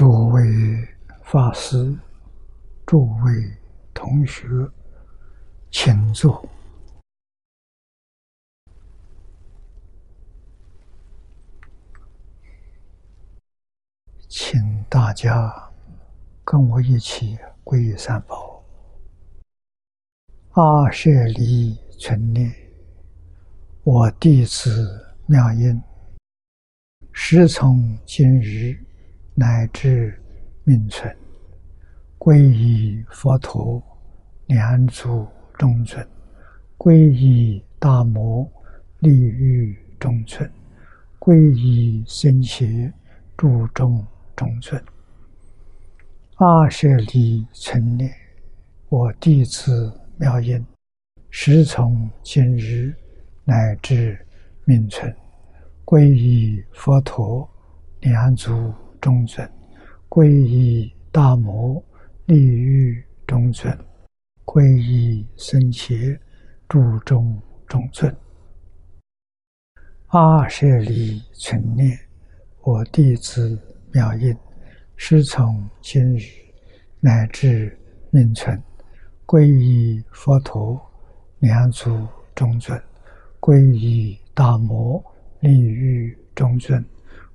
诸位法师、诸位同学，请坐，请大家跟我一起皈依三宝。阿舍离存念，我弟子妙音，时从今日乃至命存，皈依佛陀、两祖中尊，皈依大摩利欲中尊，皈依僧伽注中中尊。阿舍离存念，我弟子妙音，时从今日乃至命存，皈依佛陀、两祖中尊，皈依大摩利欲中尊，皈依僧伽注中中尊。阿舍利存念，我弟子妙音，师从今日乃至命存，皈依佛陀、两祖中尊，皈依大摩利欲中尊，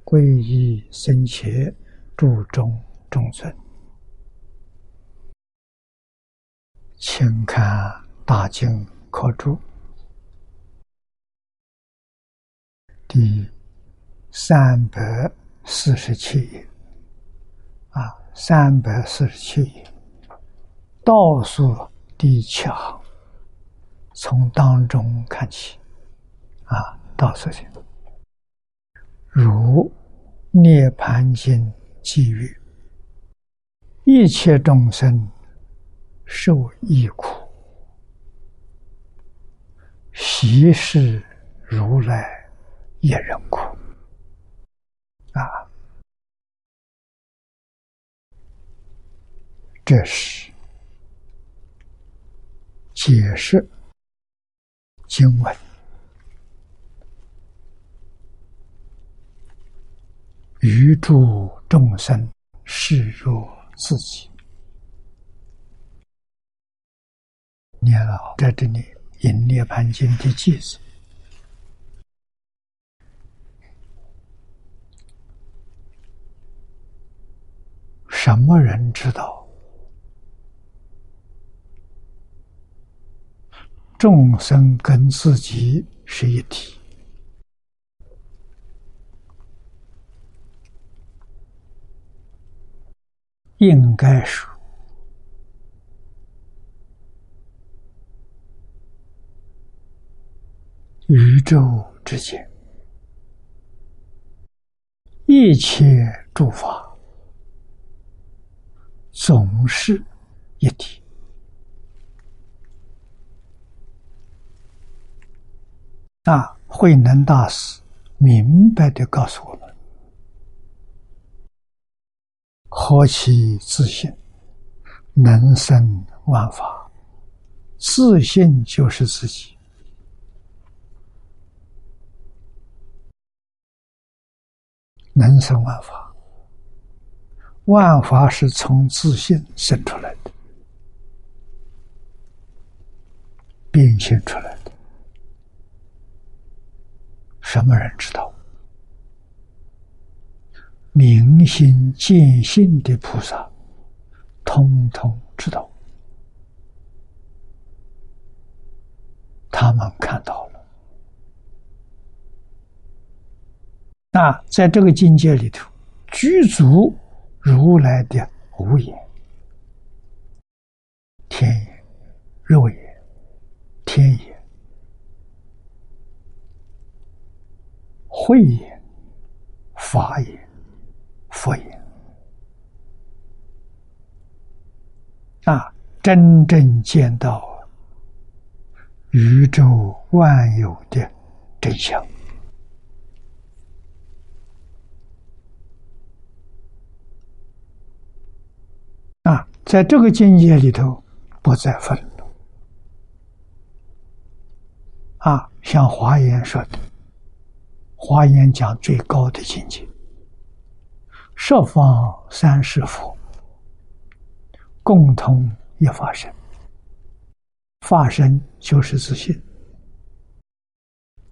皈依僧伽注中中尊。请看《大经科注》第三百四十七页，啊，三百四十七页，倒数第七行，从当中看起，啊，倒数去。如《涅盘经》记曰：“一切众生受亦苦，习是如来一人苦。”啊，这是解释经文。余诸众生视若自己。念老在这里引《涅盘经》的句子，什么人知道众生跟自己是一体？应该说，宇宙之间一切诸法总是一体。那，慧能大师明白的告诉我们。何其自信，能生万法。自信就是自己，能生万法。万法是从自信生出来的，变现出来的。什么人知道？明心见性的菩萨，通通知道，他们看到了。那在这个境界里头，具足如来的无眼、天眼、肉眼、天眼、慧眼、法眼。佛言：“啊，真正见到宇宙万有的真相啊，在这个境界里头，不再愤怒啊。像华严说的，华严讲最高的境界。”十方三世佛，共同一法身。法身就是自信，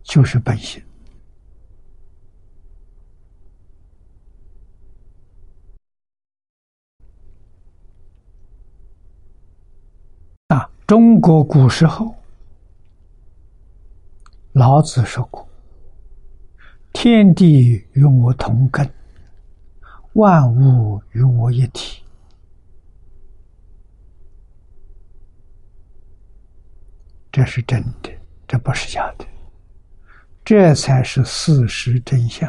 就是本性。啊，中国古时候，老子说过：“天地与我同根，万物与我一体。”这是真的，这不是假的，这才是事实真相，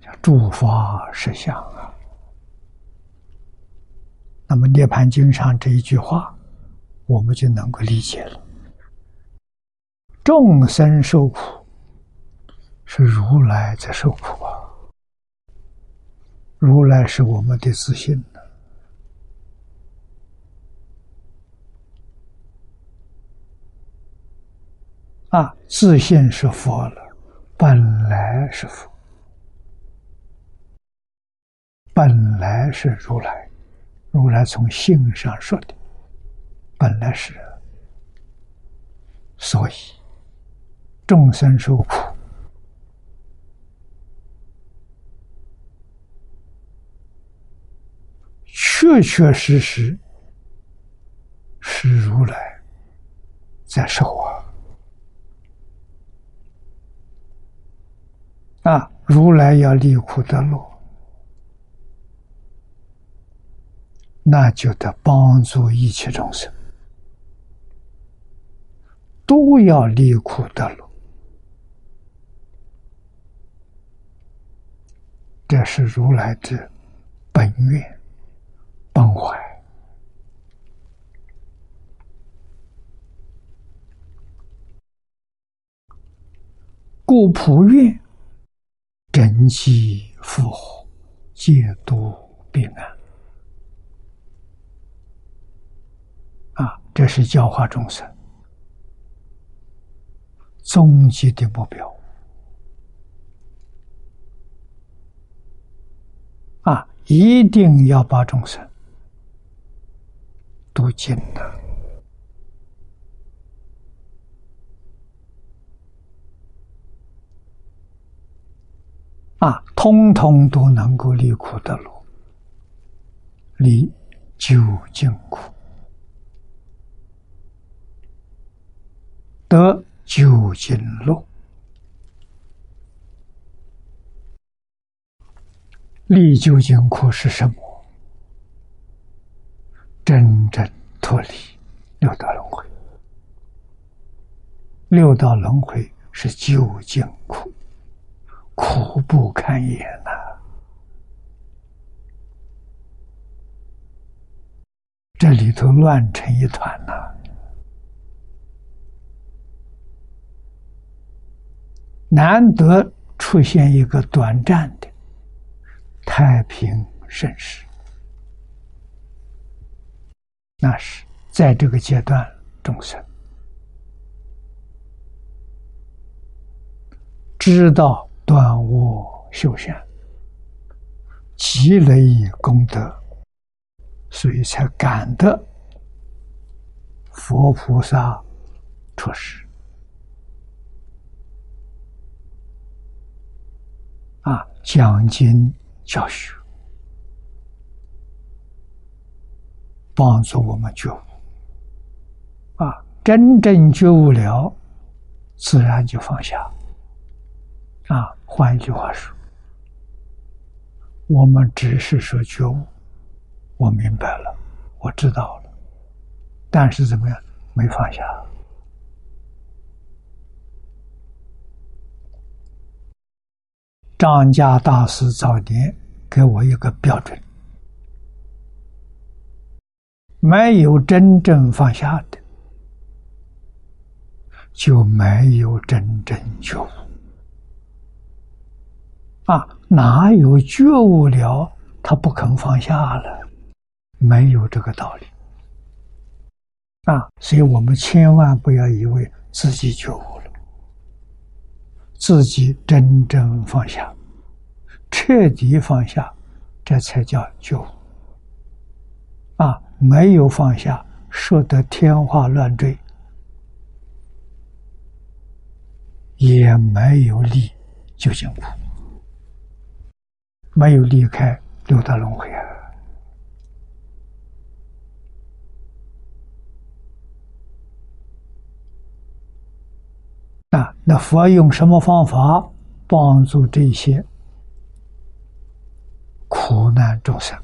叫诸法实相啊。那么《涅盘经》上这一句话，我们就能够理解了：众生受苦，是如来在受苦啊。如来是我们的自信呢。啊，自信是佛了，本来是佛，本来是如来，如来从性上说的，本来是，所以众生受苦，确确实实是如来在说啊。啊！如来要离苦得乐，那就得帮助一切众生，都要离苦得乐。这是如来的本愿、怀，故普愿。真气复活，戒毒病安。啊，这是教化众生终极的目标。啊，一定要把众生读尽了。啊，通通都能够离苦得乐，离究竟苦，得究竟乐。离究竟苦是什么？真正脱离六道轮回。六道轮回是究竟苦。苦不堪言呐！这里头乱成一团呐！难得出现一个短暂的太平盛世，那是在这个阶段众生知道。断恶修善，积累功德，所以才感得佛菩萨出世啊，讲经教学，帮助我们觉悟啊，真正觉悟了，自然就放下。啊，换一句话说，我们只是说觉悟，我明白了，我知道了，但是怎么样，没放下。张家大师早年给我一个标准：没有真正放下的，就没有真正觉悟。啊，哪有觉悟了，他不肯放下了？没有这个道理。啊，所以我们千万不要以为自己觉悟了，自己真正放下，彻底放下，这才叫觉悟。啊，没有放下，说得天花乱坠，也没有离究竟苦，没有离开六道轮回啊！那，那佛用什么方法帮助这些苦难众生？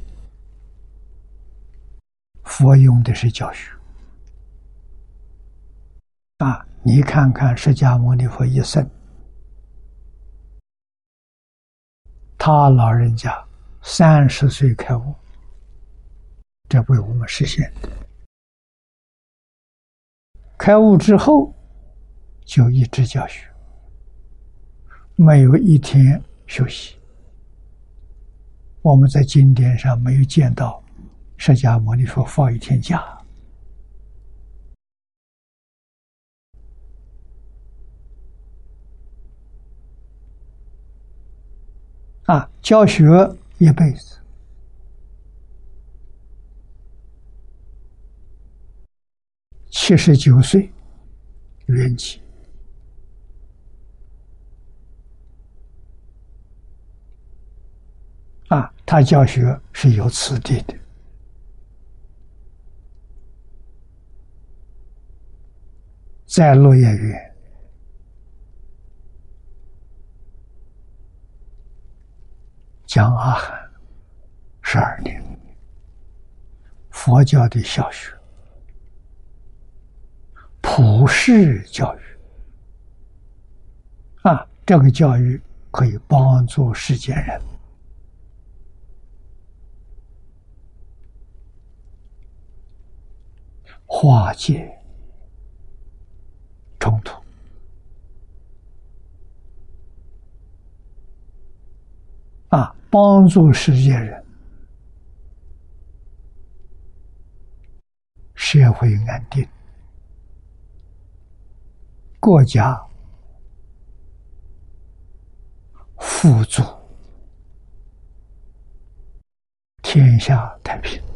佛用的是教学啊！你看看释迦牟尼佛一生，他老人家三十岁开悟，这为我们实现的。开悟之后，就一直教学，没有一天休息。我们在经典上没有见到。释迦牟尼佛放一天假。啊，教学一辈子，七十九岁圆寂。啊，他教学是有此地的。在落叶园讲阿含十二年，佛教的小学，普世教育。啊，这个教育可以帮助世间人。化解。冲突啊，帮助世界人，社会安定，国家富足，天下太平。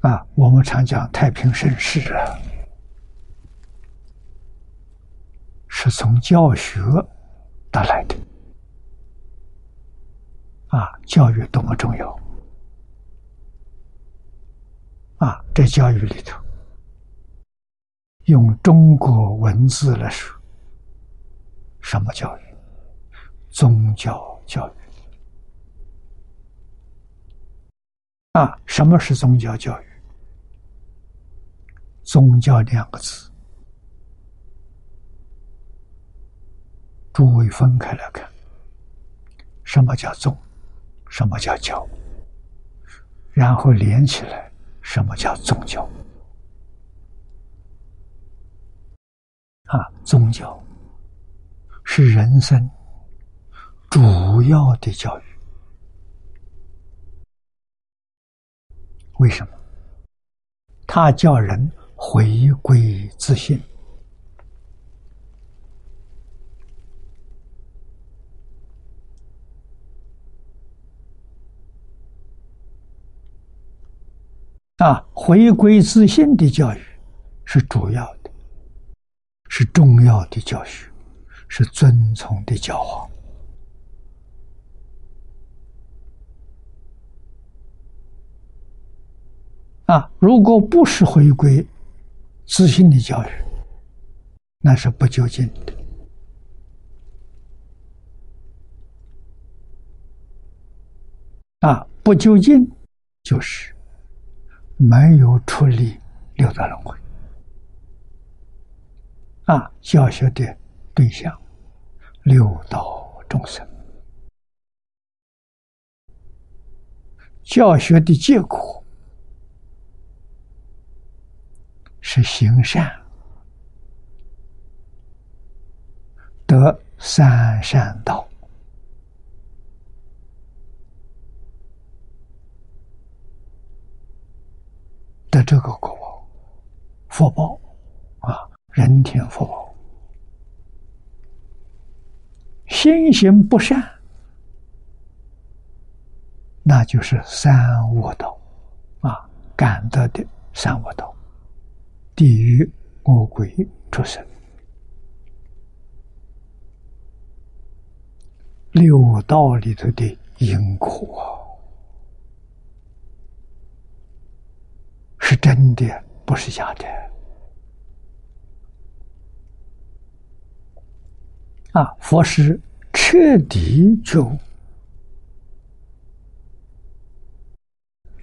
啊，我们常讲太平盛世啊，是从教学得来的。啊，教育多么重要！啊，在教育里头，用中国文字来说，什么教育？宗教教育。啊，什么是宗教教育？宗教两个字，诸位分开来看，什么叫宗，什么叫教，然后连起来，什么叫宗教？啊，宗教是人生主要的教育，为什么？他叫人。回归自信啊！回归自信的教育是主要的，是重要的教学，是遵从的教化啊！如果不是回归。自信的教育，那是不究竟的啊！不究竟就是没有处理六道轮回啊！教学的对象六道众生，教学的结果。是行善。得三善道。的这个果报福报啊，人天福报，心行不善，那就是三恶道啊，感得的三恶道，地狱、恶鬼、畜生，六道里头的因果是真的，不是假的。啊！佛是彻底就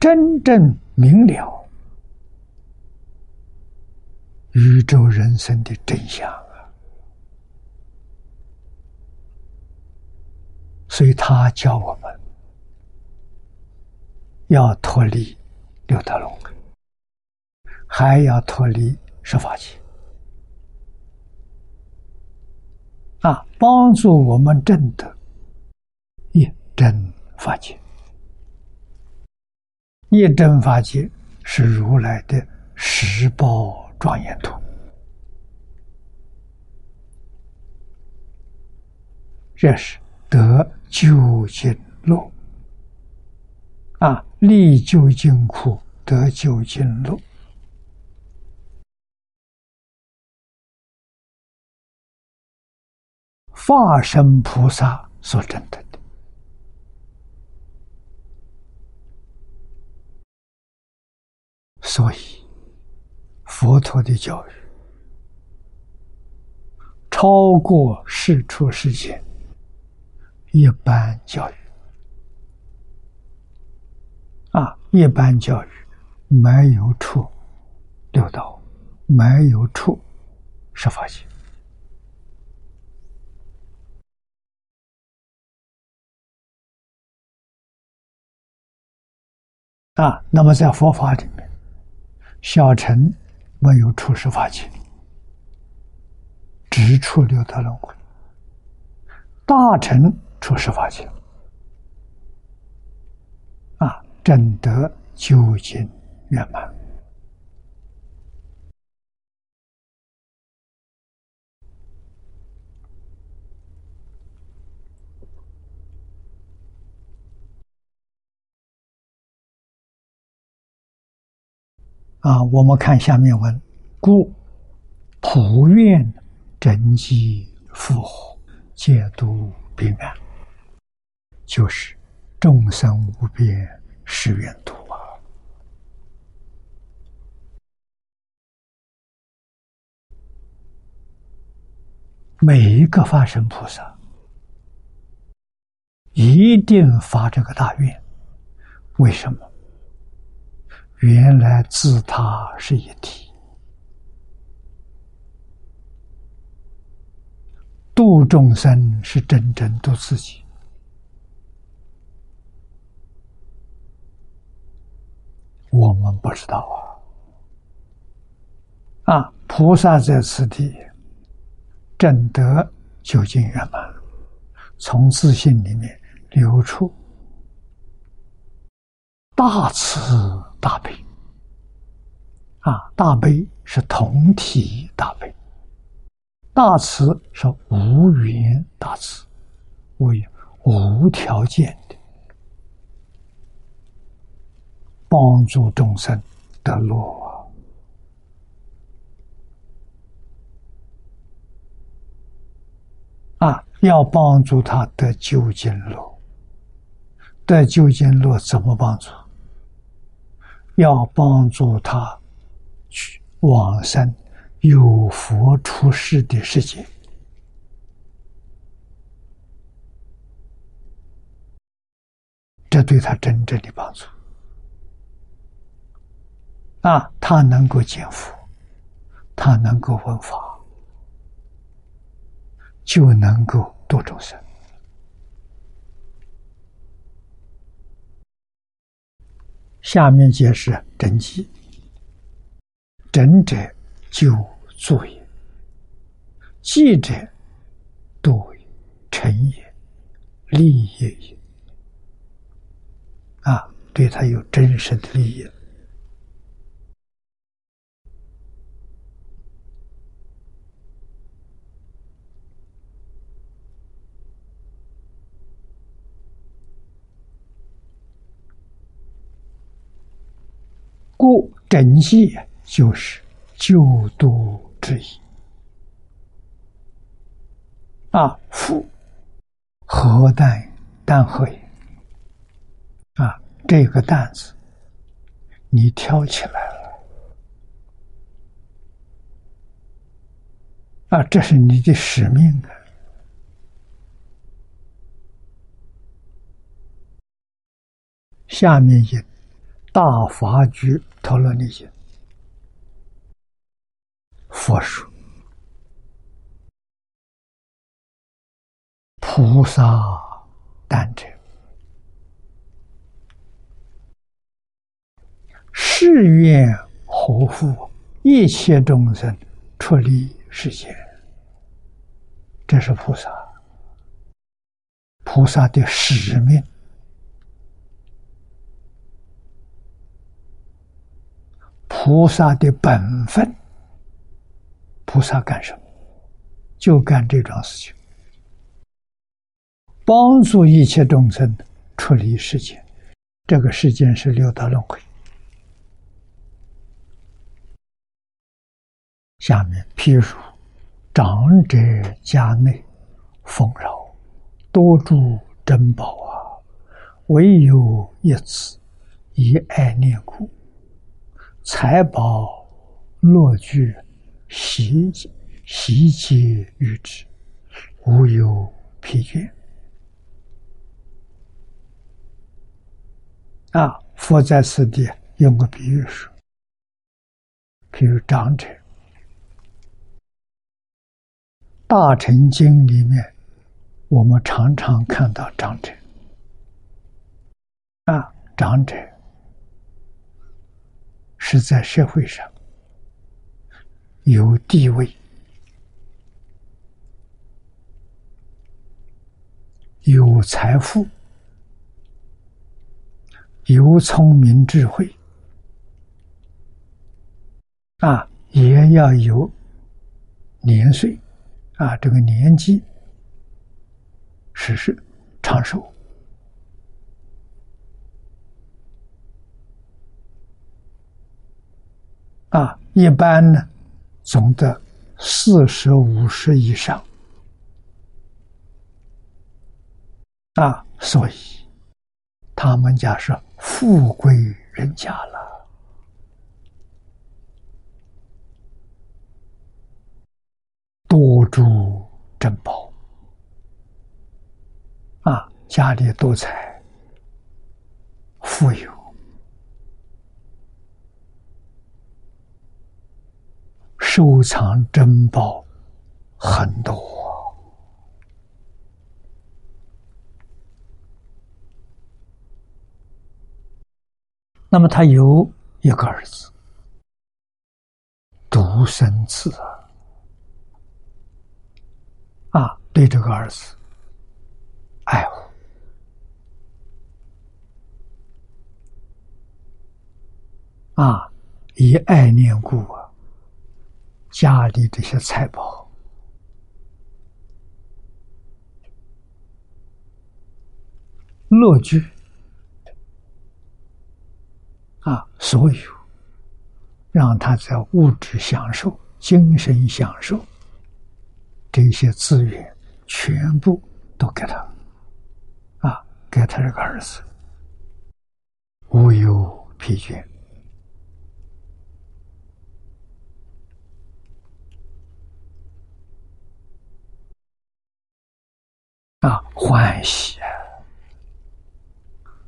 真正明了宇宙人生的真相啊！所以他教我们要脱离六道轮回，还要脱离十法界。啊，帮助我们证得一真法界。一真法界是如来的十宝庄严土，这是得究竟路。啊，立究竟苦，得究竟路。化身菩萨所证得的，所以佛陀的教育超过世出世间一般教育啊！一般教育没有出六道，没有出十法界。啊，那么在佛法里面，小乘没有出世法界，只出六道轮回；大乘出世法界，啊，正得究竟圆满。啊，我们看下面文，故普愿真机复活，解毒平安，就是众生无边誓愿度啊！每一个发生菩萨一定发这个大愿，为什么？原来自他是一体，度众生是真正度自己。我们不知道啊！啊，菩萨在此地正得究竟圆满，从自信里面流出大慈。大悲啊，大悲是同体大悲，大慈是无缘大慈，为无条件的帮助众生得乐啊！要帮助他得究竟乐，得究竟乐怎么帮助？要帮助他去往生有佛出世的世界，这对他真正的帮助啊！他能够见佛，他能够闻法，就能够度众生。下面解释真机，真者就作也，记者度也，成也，利也也。啊，对他有真实的利益。故整戒就是救度之意。啊，复何担担何也？啊，这个担子你挑起来了，啊，这是你的使命啊。下面一大法局陀罗尼经，佛说菩萨担者，誓愿护护一切众生出离世间。这是菩萨，菩萨的使命。菩萨的本分，菩萨干什么？就干这桩事情，帮助一切众生出离世间。这个世间是六道轮回。下面，譬如长者家内丰饶，多诸珍宝啊，唯有一子，以爱念故。财宝乐具，习习皆于之，无有疲倦。啊！佛在此地用个比喻说，譬如长者，《大乘经》里面，我们常常看到长者。啊，长者。是在社会上有地位、有财富、有聪明智慧，啊，也要有年岁，啊，这个年纪是是长寿。啊，一般呢，总得四十五十以上。啊，所以他们家是富贵人家了，多珠珍宝，啊，家里多财，富有。收藏珍宝很多，那么他有一个儿子，独生子。啊，啊对这个儿子爱护。啊，以爱念故啊。家里这些财宝、乐具啊，所有让他在物质享受、精神享受这些资源，全部都给他啊，给他这个儿子，无忧疲倦。啊，欢喜！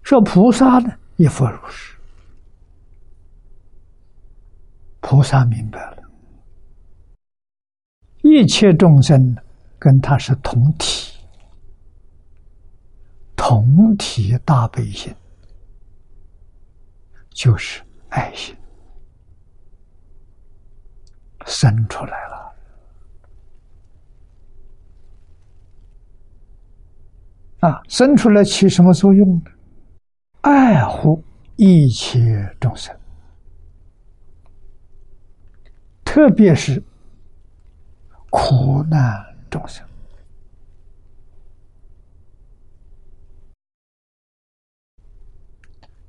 说菩萨呢，亦复如是。菩萨明白了，一切众生跟他是同体，同体大悲心，就是爱心生出来了。啊，生出来起什么作用呢？爱护一切众生，特别是苦难众生。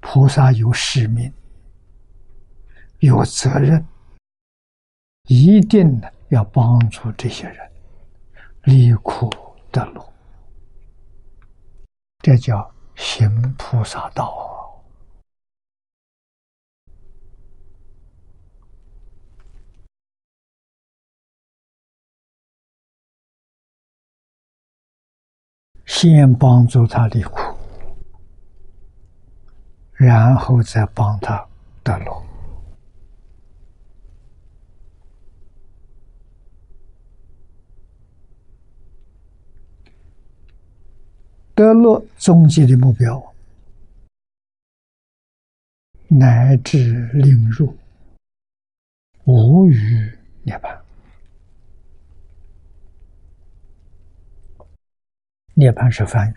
菩萨有使命，有责任，一定要帮助这些人离苦得乐，这叫行菩萨道。先帮助他离苦，然后再帮他得乐。得乐终极的目标，乃至令入无余涅槃。涅槃是梵语，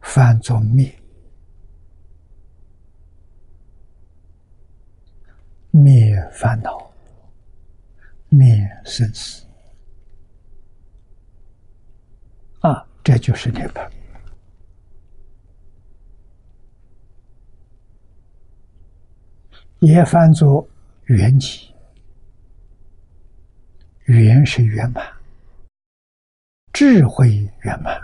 翻作灭，灭烦恼，灭生死，啊，这就是涅槃。也翻作圆寂。圆是圆满，智慧圆满，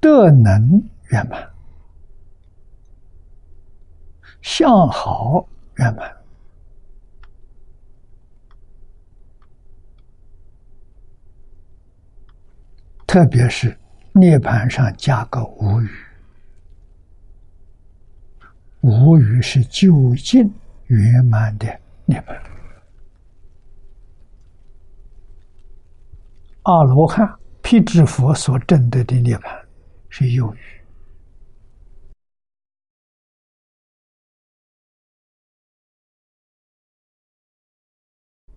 德能圆满，相好圆满，特别是涅盘上加个无语，无语是究竟圆满的涅盘。阿罗汉辟支佛所证得的涅槃是有余，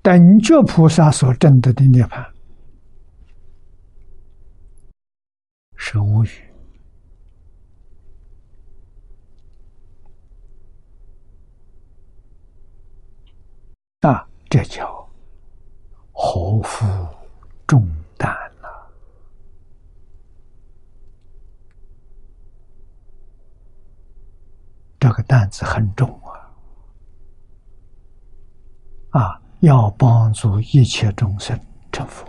等觉菩萨所证得的涅槃是无语啊！这叫何福？重担了，这个担子很重啊！啊，要帮助一切众生成佛，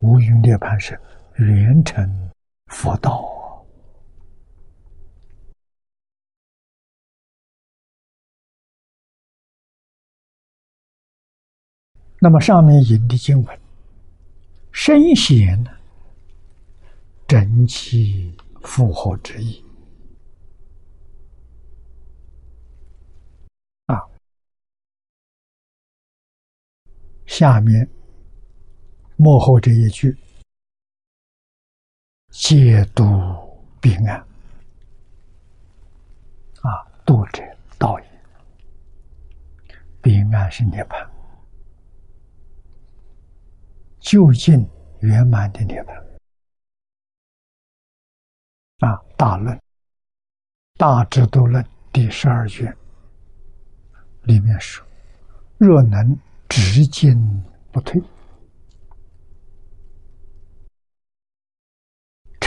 无云涅盘是圆成佛道。那么上面引的经文，深显真气复合之意啊。下面幕后这一句，解读彼岸啊，度者道也，彼岸是涅槃。究竟圆满的涅槃。啊！大论《大智度论》第十二卷。里面说：“若能直进不退，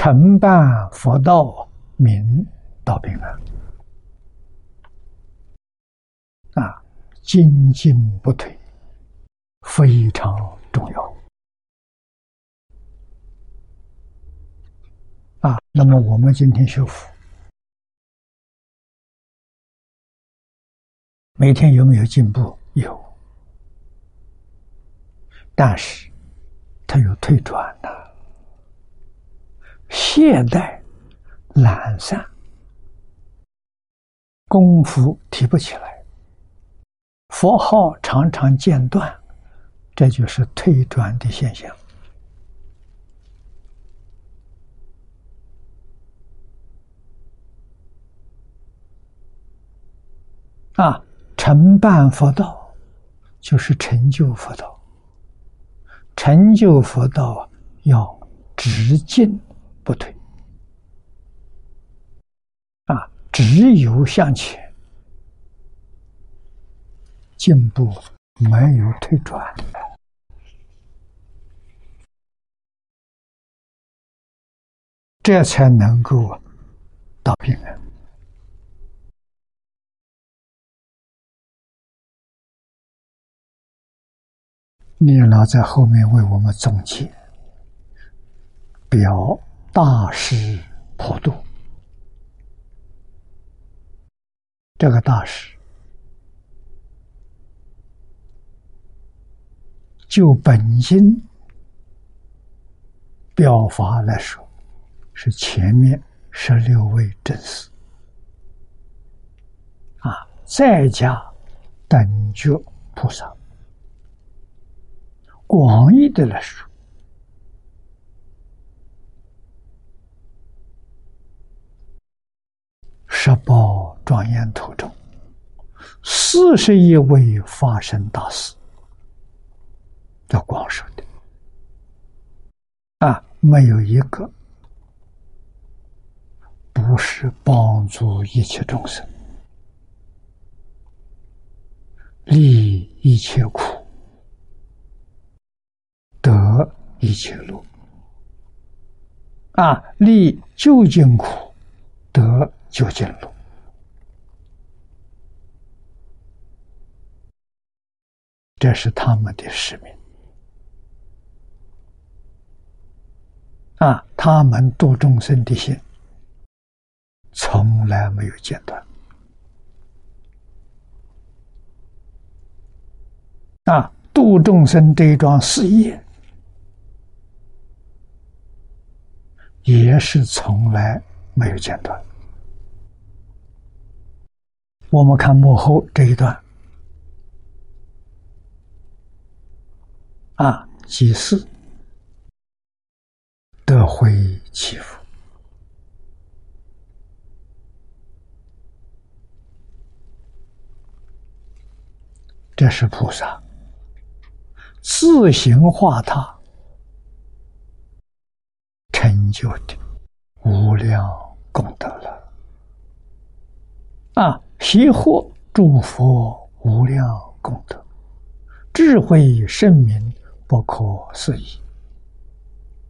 承办佛道，名道平安。”啊，精进不退，非常重要。啊，那么我们今天修复，每天有没有进步？有，但是它有退转的，懈怠、懒散，功夫提不起来，佛号常常间断，这就是退转的现象。啊，成办佛道就是成就佛道。成就佛道要直进不退，啊，只有向前进步，没有退转。这才能够到平安。念老在后面为我们总结，表大师普度。这个大师，就本心表法来说，是前面十六位正士啊，再加等觉菩萨。广义的来说，十宝庄严图中，四十一位发生大事，叫光说的啊，没有一个不是帮助一切众生，利一切苦。得一切路啊，利究竟苦，究竟路，这是他们的使命啊！他们度众生的心从来没有间断啊！度众生这一桩事业。也是从来没有间断。我们看幕后这一段，啊，祭祀得回祈福，这是菩萨自行化他。成就的无量功德了啊！习获诸佛无量功德，智慧圣明不可思议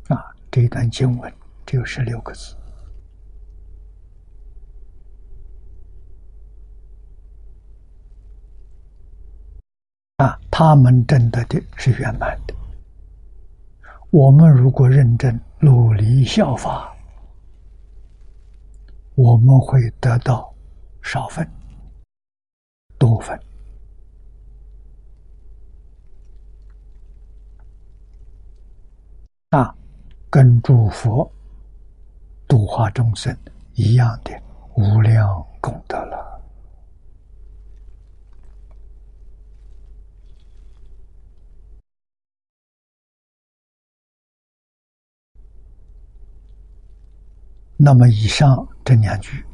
啊！这一段经文只有十六个字啊！他们证得的是圆满的。我们如果认真努力效法，我们会得到少分、部分那，跟诸佛度化众生一样的无量功德了。那么，以上这两句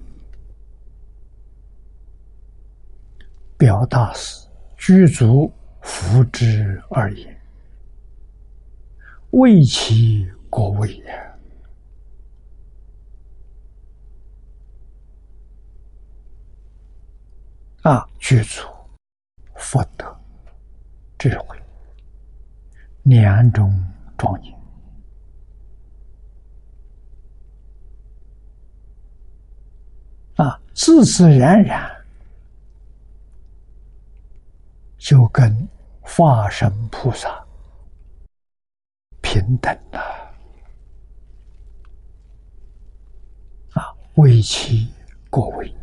表达是具足福之而言，为其国位也啊，具足福德、智慧两种庄严。啊，自自然然就跟化身菩萨平等了。啊，为其过位。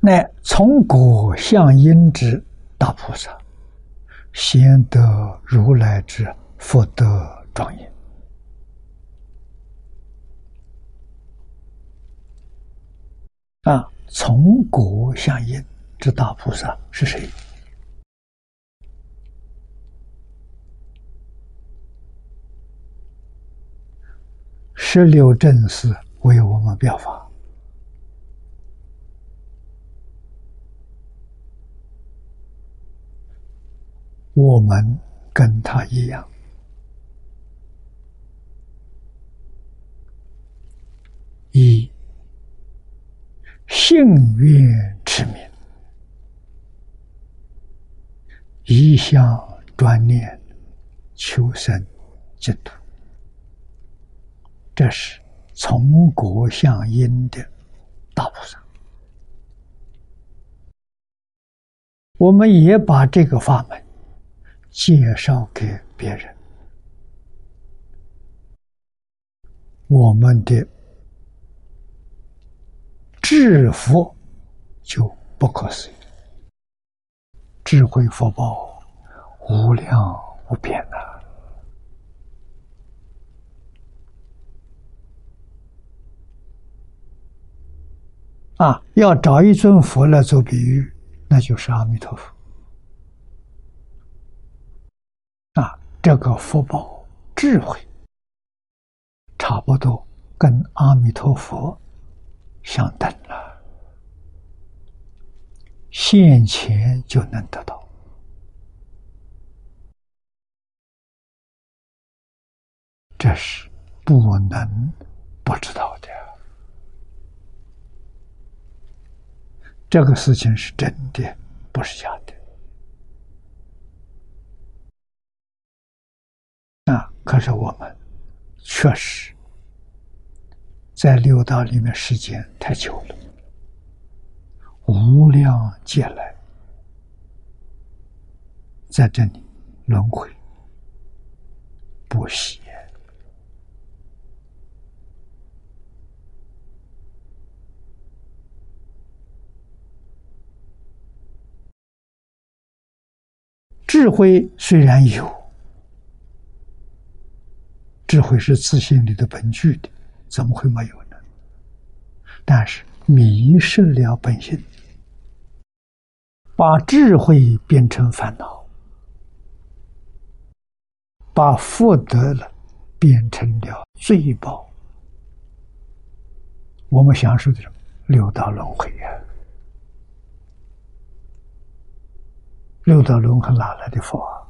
乃从果向因之大菩萨，先得如来之福德庄严。啊，从果相应之大菩萨是谁？十六正士为我们表法，我们跟他一样，一。幸愿持名，一向专念求生净土，这是从果向因的大菩萨。我们也把这个法门介绍给别人，我们的智福就不可思议，智慧福报无量无边呐！啊，要找一尊佛来做比喻，那就是阿弥陀佛。啊，这个福报智慧差不多跟阿弥陀佛相等了，现前就能得到，这是不能不知道的。这个事情是真的，不是假的。那，可是我们确实在六道里面时间太久了，无量劫来，在这里轮回不息。智慧虽然有，智慧是自信里的本具的，怎么会没有呢？但是迷失了本性，把智慧变成烦恼，把福德了变成了罪报，我们享受的什么六道轮回呀？六道轮回哪来的佛啊？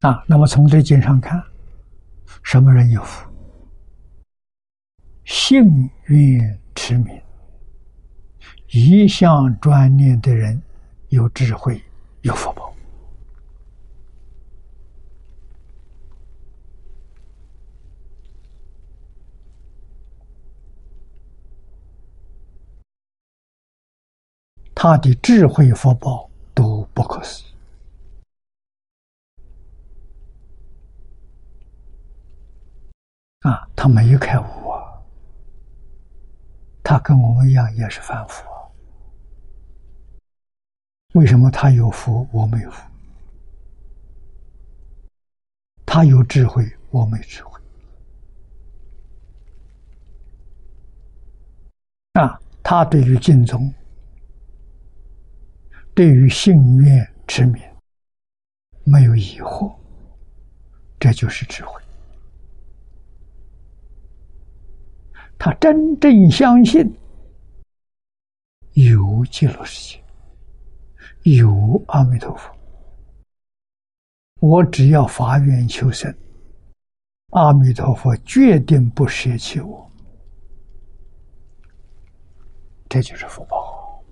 啊那么从这经上看，什么人有福？幸运持名，一向专念的人，有智慧，有福报。他的智慧福报都不可思议啊！他没有开悟啊，他跟我们一样也是凡夫啊。为什么他有福，我没有福？他有智慧，我没智慧啊！他对于敬宗。对于信愿之名没有疑惑，这就是智慧。他真正相信有极乐世界，有阿弥陀佛。我只要发愿求生，阿弥陀佛决定不舍弃我。这就是福报。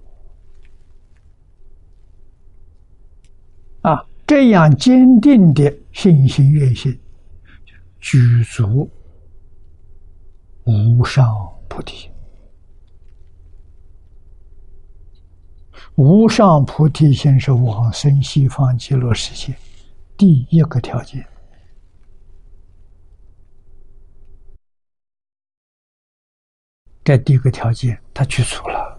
啊，这样坚定的信心愿心，具足无上菩提。无上菩提心是往生西方极乐世界第一个条件。这第一个条件，他去除了。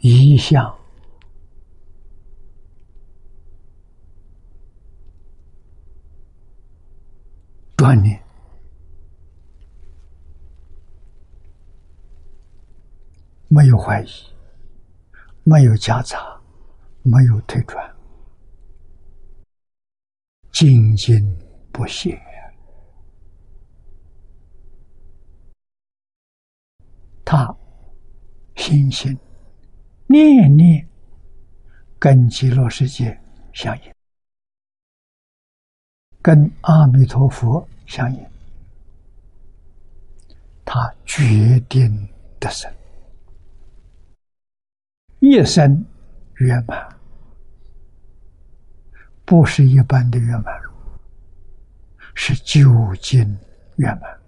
一向锻炼，没有怀疑，没有夹杂，没有退转，精进不懈，他心心。念念跟极乐世界相应。跟阿弥陀佛相应，他决定得生，一生圆满，不是一般的圆满，是究竟圆满，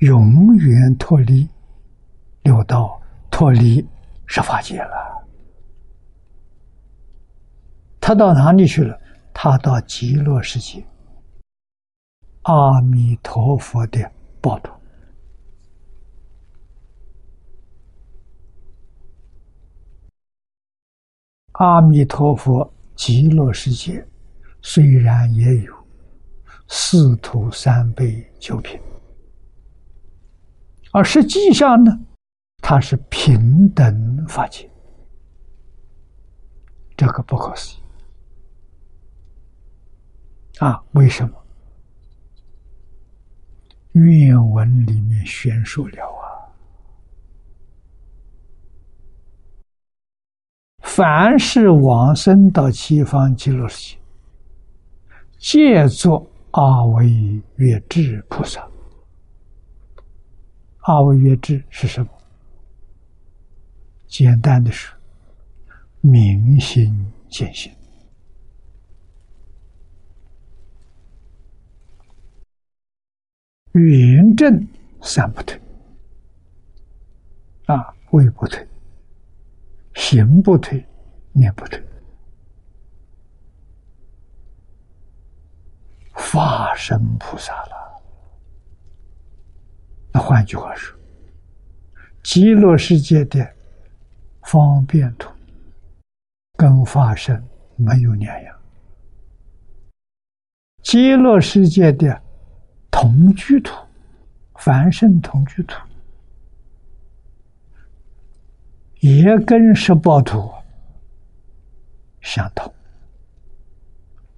永远脱离六道，脱离十法界了。他到哪里去了？他到极乐世界，阿弥陀佛的报土。阿弥陀佛极乐世界虽然也有四土三辈九品，而实际上呢，它是平等法界，这个不可思议。啊，为什么？愿文里面宣说了啊，凡是往生到西方极乐世界，皆作阿维月智菩萨。阿维月智是什么？简单的说，明心见性。圆正三不退，啊，位不退，行不退，念不退，法身菩萨了。那换句话说，极乐世界的方便土跟法身没有两样，极乐世界的。同居土，凡圣同居土，也跟十报土相同，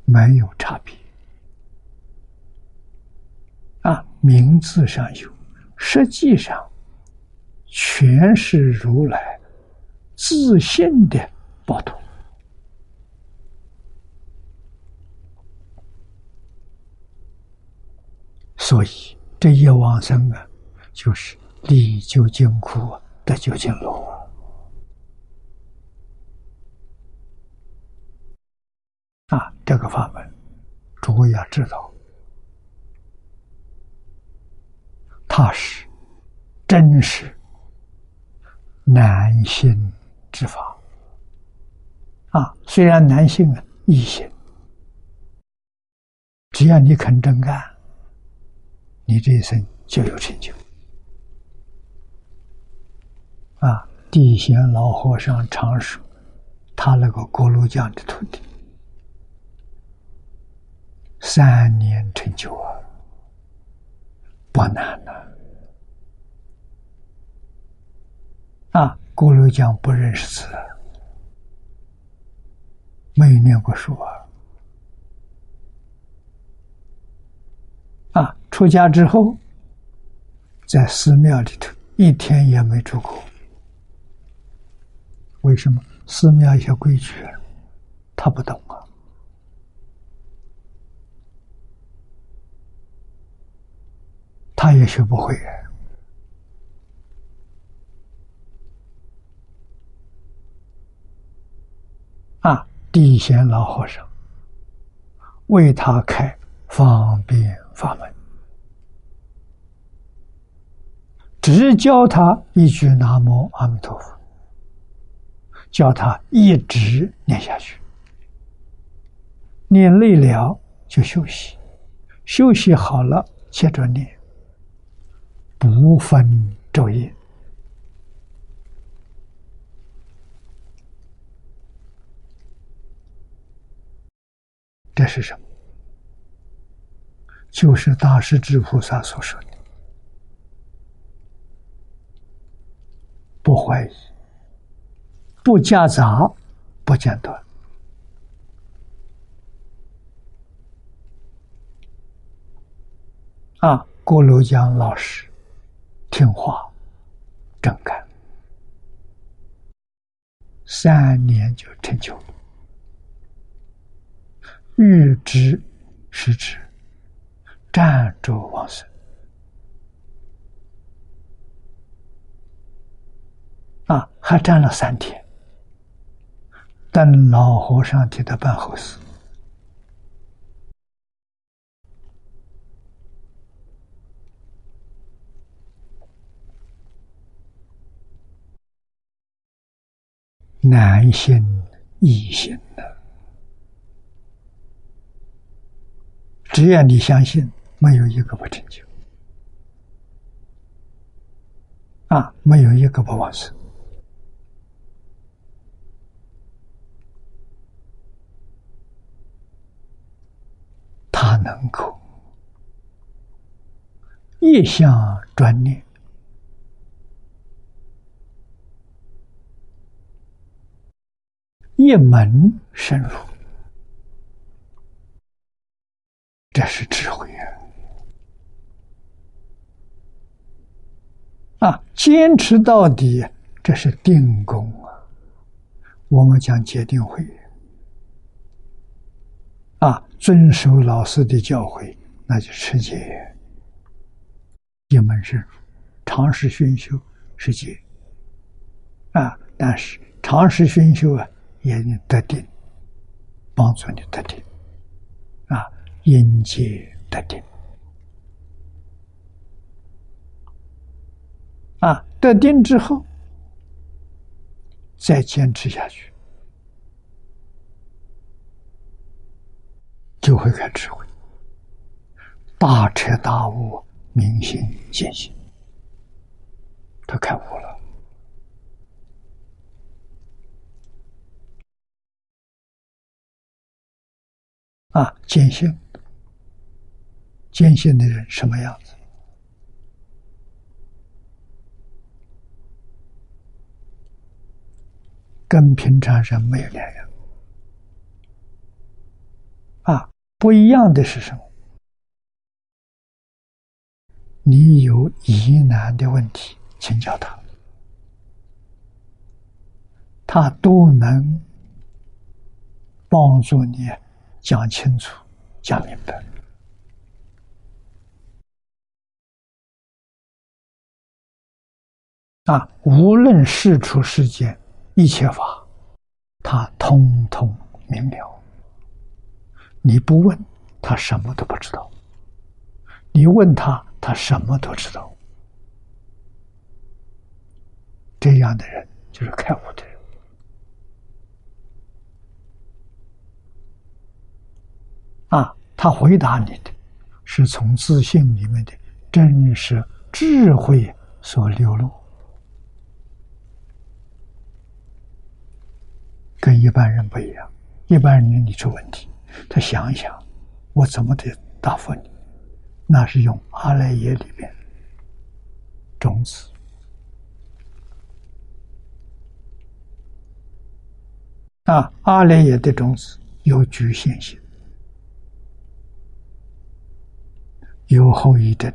没有差别。啊，名字上有，实际上全是如来自信的报土。所以，这一往生啊，就是离究竟苦得究竟乐啊！这个法门，诸位要知道，它是真实难信之法啊！虽然难性啊，易行，只要你肯真干。你这一生就有成就啊！地仙老和尚常说，他那个锅炉匠的徒弟，三年成就啊，不难呐！啊，锅炉匠不认识字，没有念过书啊。啊！出家之后，在寺庙里头一天也没住过。为什么？寺庙一些规矩，他不懂啊。他也学不会。啊！地贤老和尚为他开方便。法门，只教他一句“南无阿弥陀佛”，叫他一直念下去。念累了就休息，休息好了接着念，不分昼夜。这是什么？就是大势至菩萨所说的，不怀疑，不夹杂，不间断。啊，郭楼江老师听话、正干，三年就成就了，预知是指站着往生啊，还站了三天，等老和尚替他办后事。难信易信的，只要你相信，没有一个不成就，啊，没有一个不往生。他能够一向专念。一门深入，这是智慧啊！啊，坚持到底，这是定功啊！我们讲戒定慧啊，遵守老师的教诲，那就持戒，一门深入，长时熏修是戒啊，但是长时熏修啊。也能得定，帮助你得定，啊，因戒得定，啊，得定之后，再坚持下去，就会开智慧，大彻大悟，明心见性，他开悟了。啊，坚信，坚信的人什么样子？跟平常人没有两样。啊，不一样的是什么？你有疑难的问题，请教他，他都能帮助你。讲清楚，讲明白。啊，无论事出世间一切法，他通通明了。你不问，他什么都不知道；你问他，他什么都知道。这样的人就是开悟的人。啊，他回答你的，是从自信里面的真实智慧所流露，跟一般人不一样。一般人你出问题，他想一想，我怎么得答复你？那是用阿赖耶里面种子啊，阿赖耶的种子有局限性。有后遗症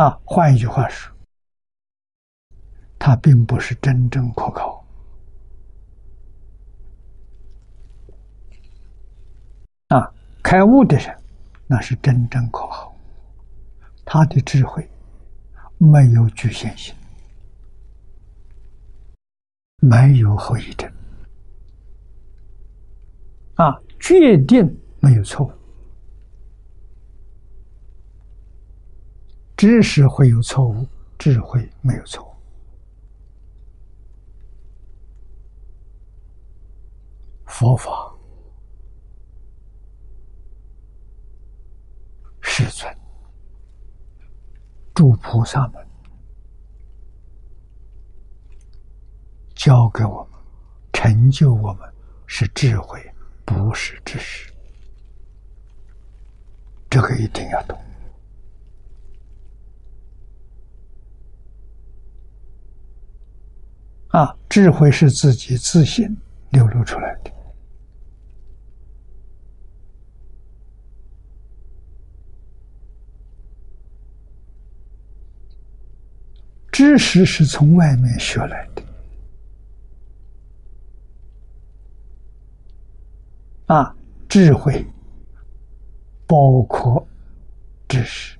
啊！换一句话说，它并不是真正可靠啊！开悟的人，那是真正可靠，他的智慧没有局限性，没有后遗症。啊，决定没有错误，知识会有错误，智慧没有错误。佛法世尊，诸菩萨们教给我们，成就我们是智慧。不是知识，这个一定要懂啊智慧是自己自信流露出来的。知识是从外面学来的。啊智慧包括知识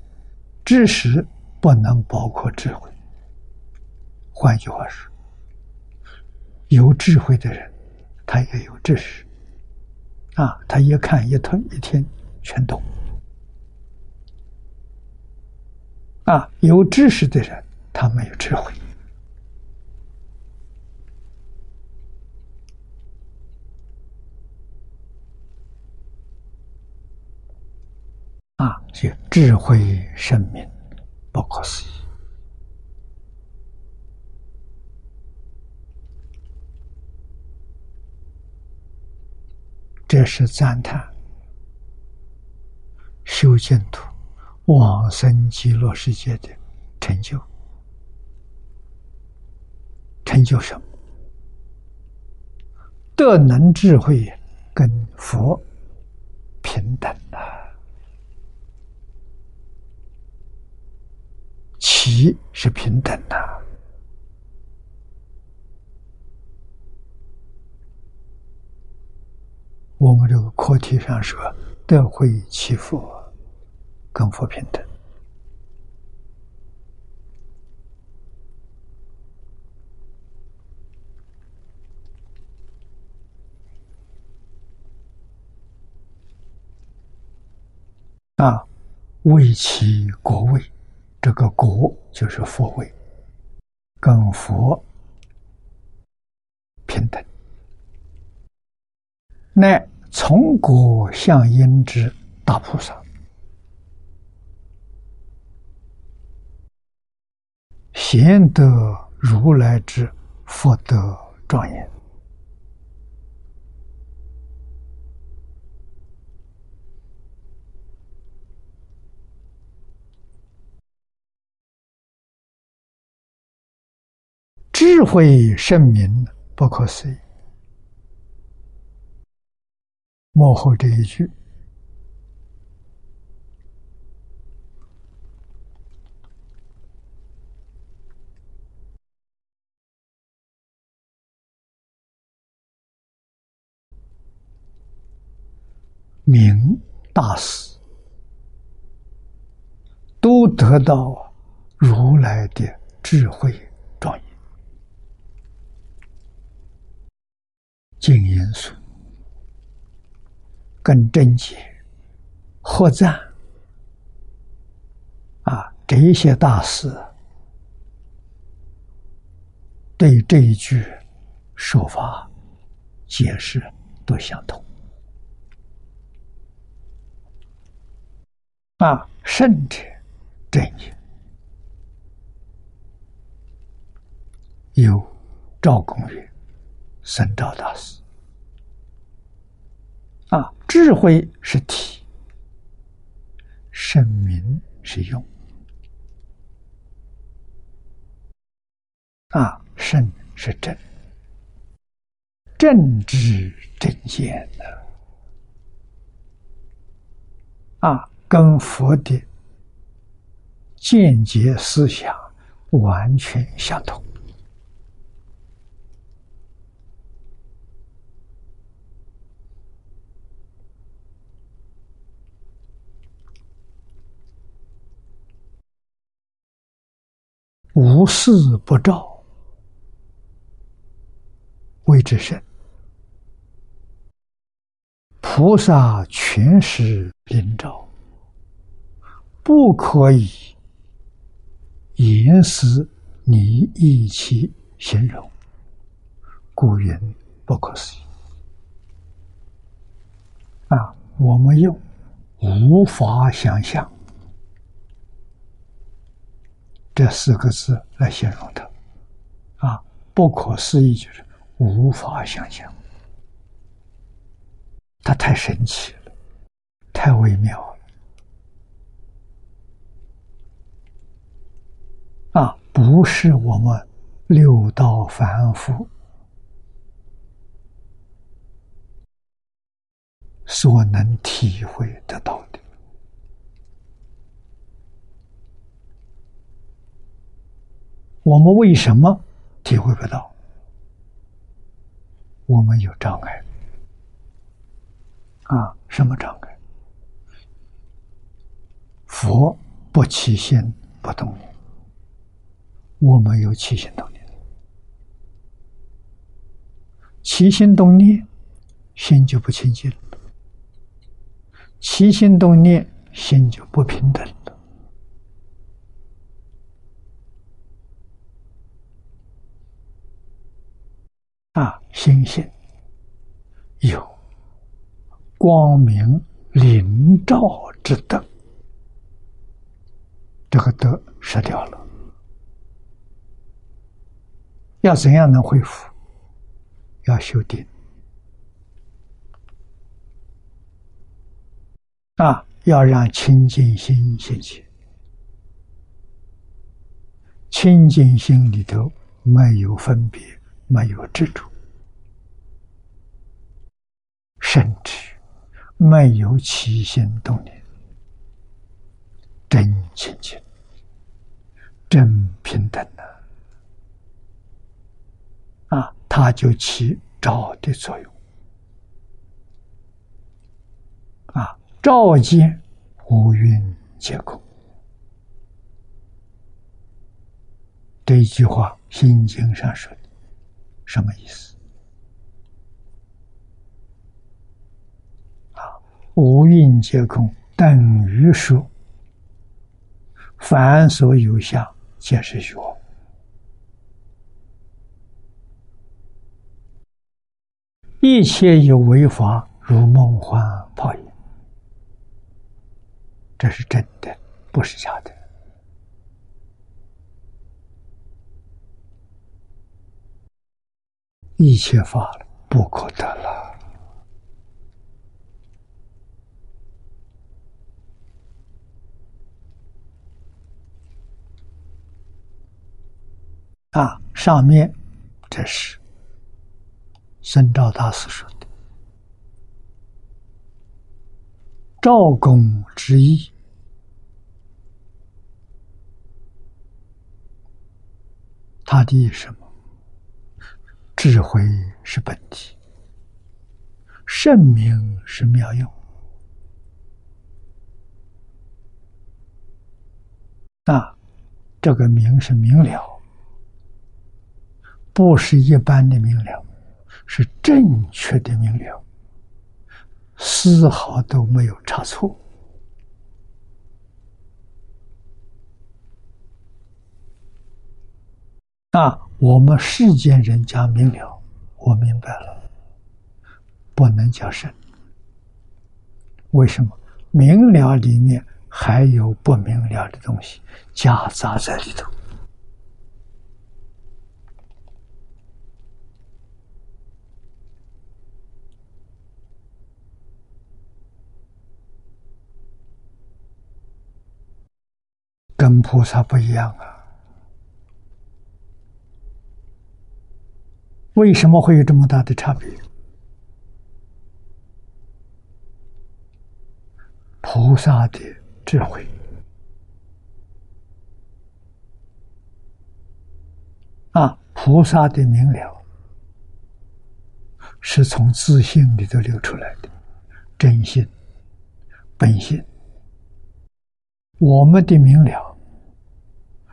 知识不能包括智慧。换句话说有智慧的人，他也有知识，啊，他一看一通一听全懂。啊，有知识的人，他没有智慧。啊，就智慧生命不可思议，这是赞叹修净土。往生极乐世界的成就，成就什么？德能智慧跟佛平等的，其是平等的。我们这个课题上说，德惠其佛。跟佛平等啊，为其国位，这个国就是佛位，跟佛平等。乃从国相应之大菩萨。贤德如来之福德庄严，智慧圣明不可思议。幕后这一句。明大师都得到如来的智慧庄严，净严肃跟真解合赞啊，这些大师对这一句说法解释都相同。啊，甚至正业有赵公元、僧兆大师。啊，智慧是体，圣明是用。啊，圣是正，正知正见的。啊。跟佛的见解思想完全相同，无事不照，谓之圣。菩萨全是灵照。不可以言辞你一起形容，故云不可思议。啊，我们用无法想象这四个字来形容它。啊，不可思议就是无法想象，它太神奇了，太微妙了。啊，不是我们六道凡夫所能体会得到的。我们为什么体会不到？我们有障碍，啊，什么障碍？佛不起心不动念，我们有起心动念。起心动念，心就不清净了；起心动念，心就不平等了。啊，心性有光明灵照之德，这个德失掉了，要怎样能恢复？要修定。啊！要让清净心现起，清净心里头没有分别，没有执着，甚至没有起心动念，真清净，真平等的。啊，它就起照的作用。啊，照见五蕴皆空，这一句话《心经》上说的，什么意思？啊，无云皆空等于说，凡所有相，皆是虚妄。一切有为法，如梦幻泡影，这是真的，不是假的。一切法不可得了啊！上面这是。孙兆大师说的：“赵公之意，他的什么？智慧是本体，圣明是妙用。啊，这个明是明了，不是一般的明了。”是正确的明了，丝毫都没有差错。啊，我们世间人讲明了，我明白了，不能叫圣。为什么？明了里面还有不明了的东西夹杂在里头。跟菩萨不一样啊！为什么会有这么大的差别？菩萨的智慧啊，菩萨的明了，是从自信里头流出来的真心、本性。我们的明了。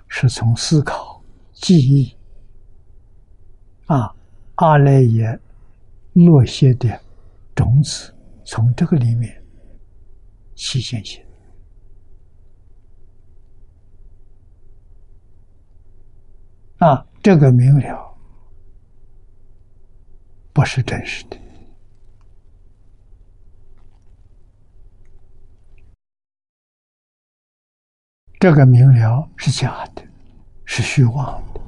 是从思考、记忆啊，阿赖耶落下的种子，从这个里面起现行啊，这个明了不是真实的。这个明了是假的，是虚妄的。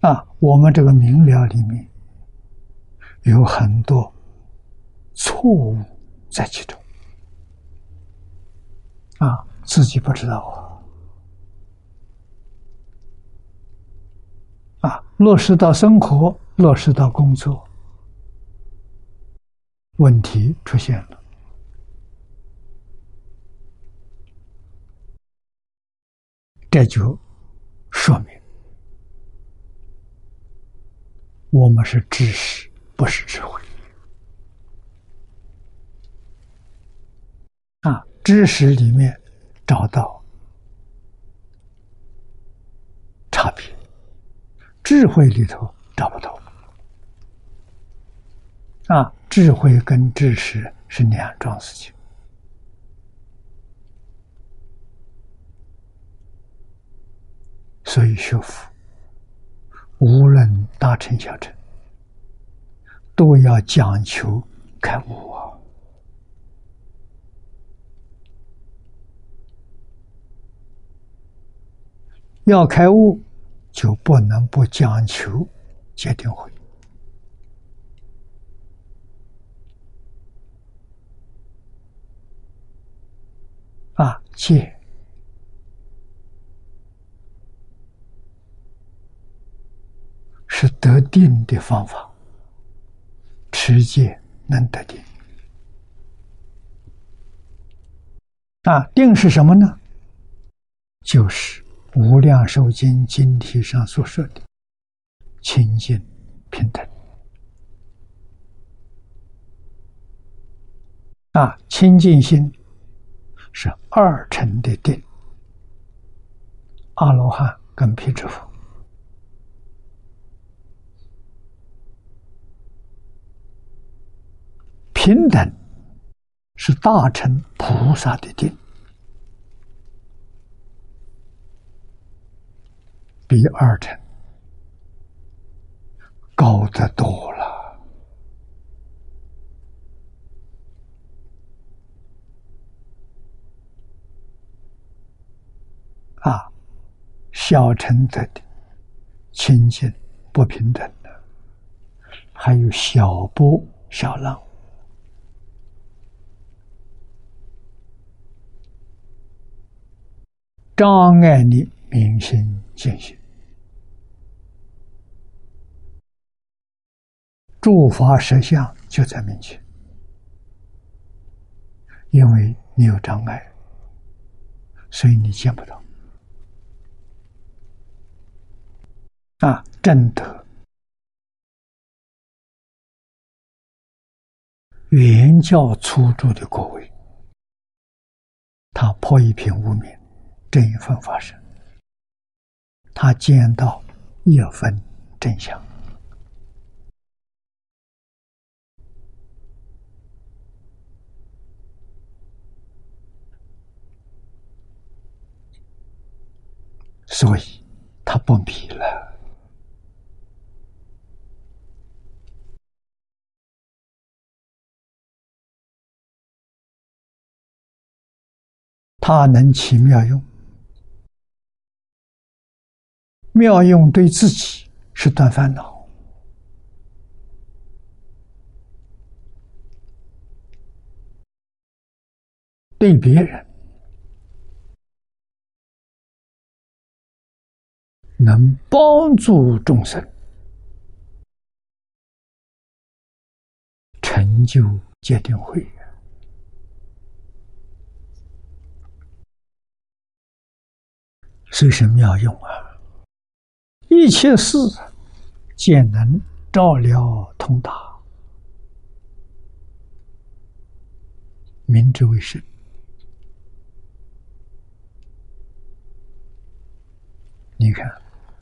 啊，我们这个明了里面有很多错误在其中，啊，自己不知道啊，啊，落实到生活，落实到工作。问题出现了，这就说明我们是知识，不是智慧。啊，知识里面找到差别，智慧里头找不到。啊，智慧跟知识是两桩事情。所以学佛，无论大乘小乘，都要讲求开悟啊！要开悟，就不能不讲求戒定慧啊！戒。是得定的方法，持戒能得定。啊，定是什么呢？就是《无量寿经》经题上所说的清净平等。啊，清净心是二乘的定，阿罗汉跟辟支佛。平等是大乘菩萨的定，比二乘高得多了。啊，小乘的清净不平等的，还有小波小浪。障碍你明心见性，诸法实相就在面前，因为你有障碍，所以你见不到。啊，正德原教初住的各位，他破一片无名。这一份发生，他见到一分真相，所以他不迷了。他能起妙用。妙用对自己是断烦恼，对别人能帮助众生成就戒定慧，以是妙用啊！一切事皆能照料通达，明之为圣。你看，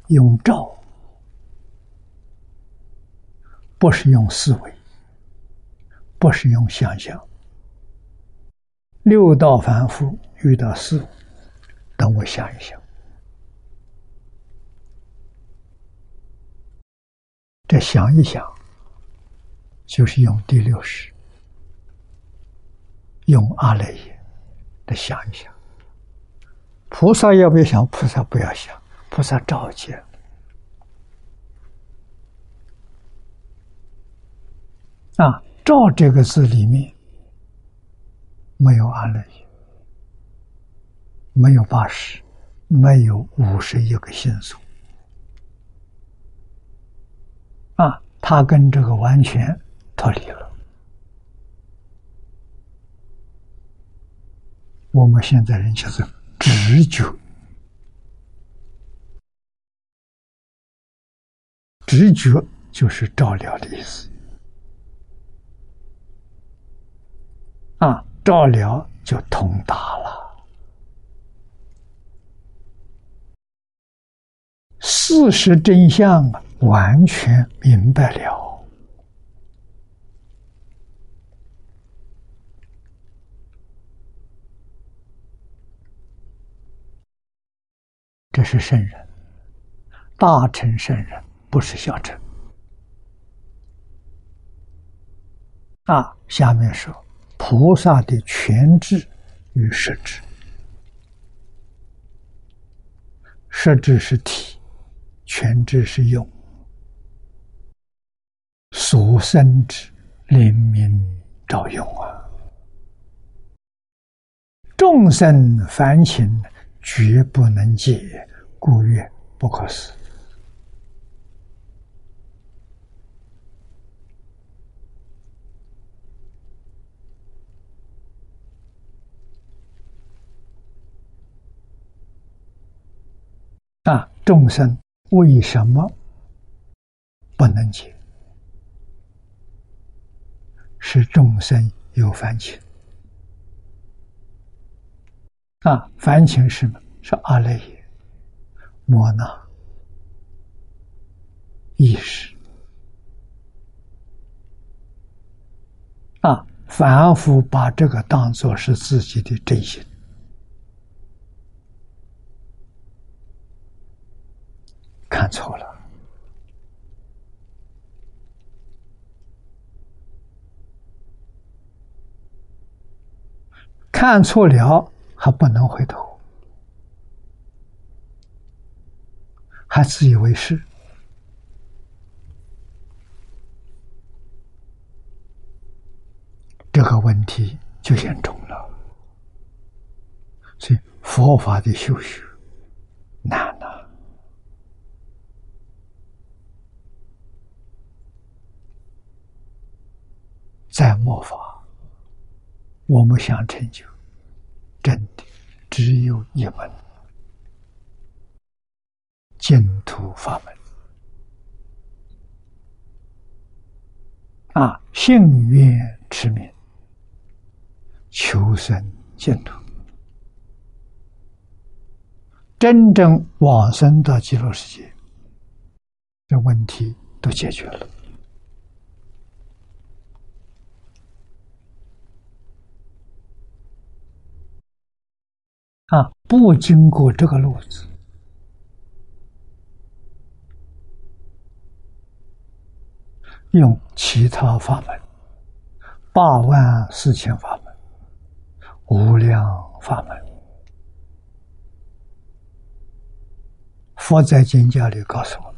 用照不是用思维，不是用想象。六道凡夫遇到事，等我想一想。这想一想，就是用第六识，用阿赖耶的想一想。菩萨要不要想？菩萨不要想，菩萨照见。啊，照这个字里面没有阿赖耶，没有八十，没有五十一个心所。啊，他跟这个完全脱离了。我们现在人叫做直觉，直觉就是照料的意思。啊，照料就通达了，事实真相啊完全明白了，这是圣人，大乘圣人，不是小乘。啊，下面说。菩萨的全智与实智，实智是体，全智是用，所生之灵明照用啊！众生凡情绝不能解，故曰不可思。啊！众生为什么不能解？是众生有烦情。啊，烦情是什么？是阿赖耶、摩那、意识。啊，反复把这个当做是自己的真心。看错了，看错了还不能回头，还自以为是，这个问题就严重了。所以佛法的修学难呐。在末法，我们想成就真的只有一门净土法门啊！信愿持名，求生净土，真正往生到极乐世界，这问题都解决了。啊，不经过这个路子，用其他法门，八万四千法门，无量法门，佛在经教里告诉我们，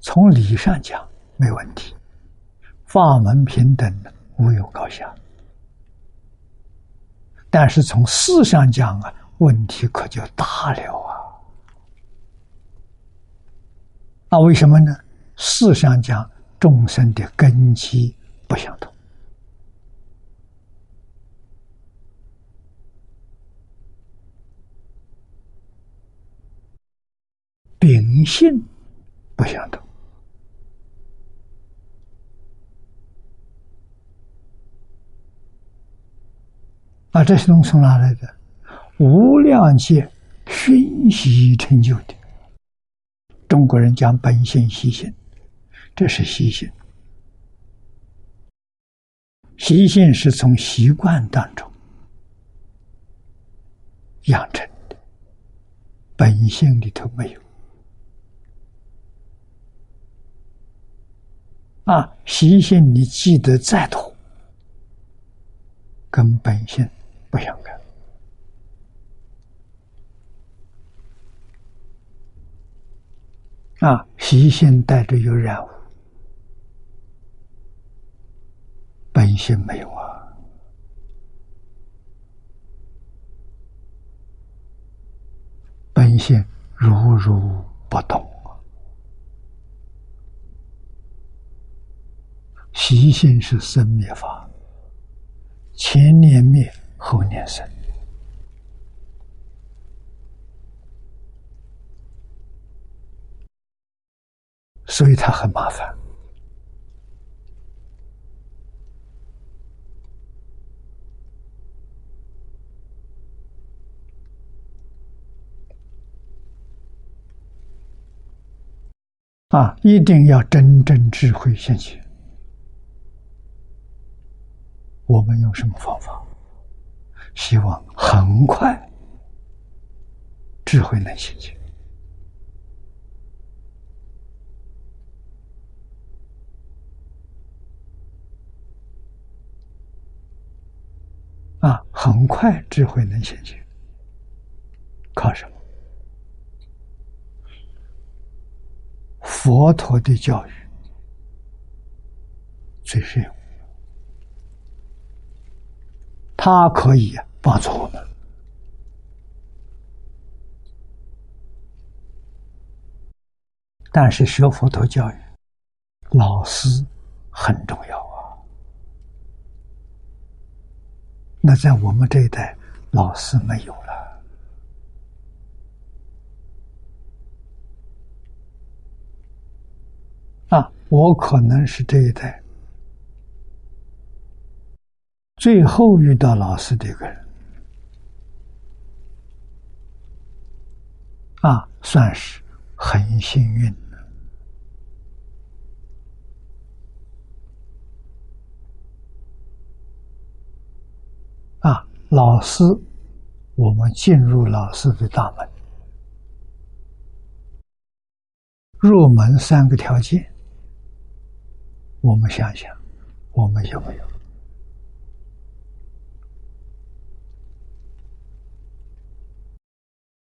从理上讲没问题，法门平等，无有高下。但是从事上讲啊，问题可就大了啊！那为什么呢？事上讲，众生的根基不相同，秉性不相同。啊，这些东西从哪来的？无量劫熏习成就的。中国人讲本性习性，这是习性。习性是从习惯当中养成的，本性里头没有。啊，习性你记得再多，跟本性。不想干啊！习性带着有染污，本性没有啊！本性如如不动啊习性是生灭法，前念灭。后年生。所以他很麻烦，啊，一定要真正智慧现前。我们用什么方法？希望很快智慧能显现。啊，很快智慧能显现，靠什么？佛陀的教育最适用，他可以帮助我们。但是学佛陀教育，老师很重要啊。那在我们这一代，老师没有了啊！我可能是这一代最后遇到老师的一个人啊，算是很幸运。啊，老师，我们进入老师的大门，入门三个条件，我们想想，我们有没有？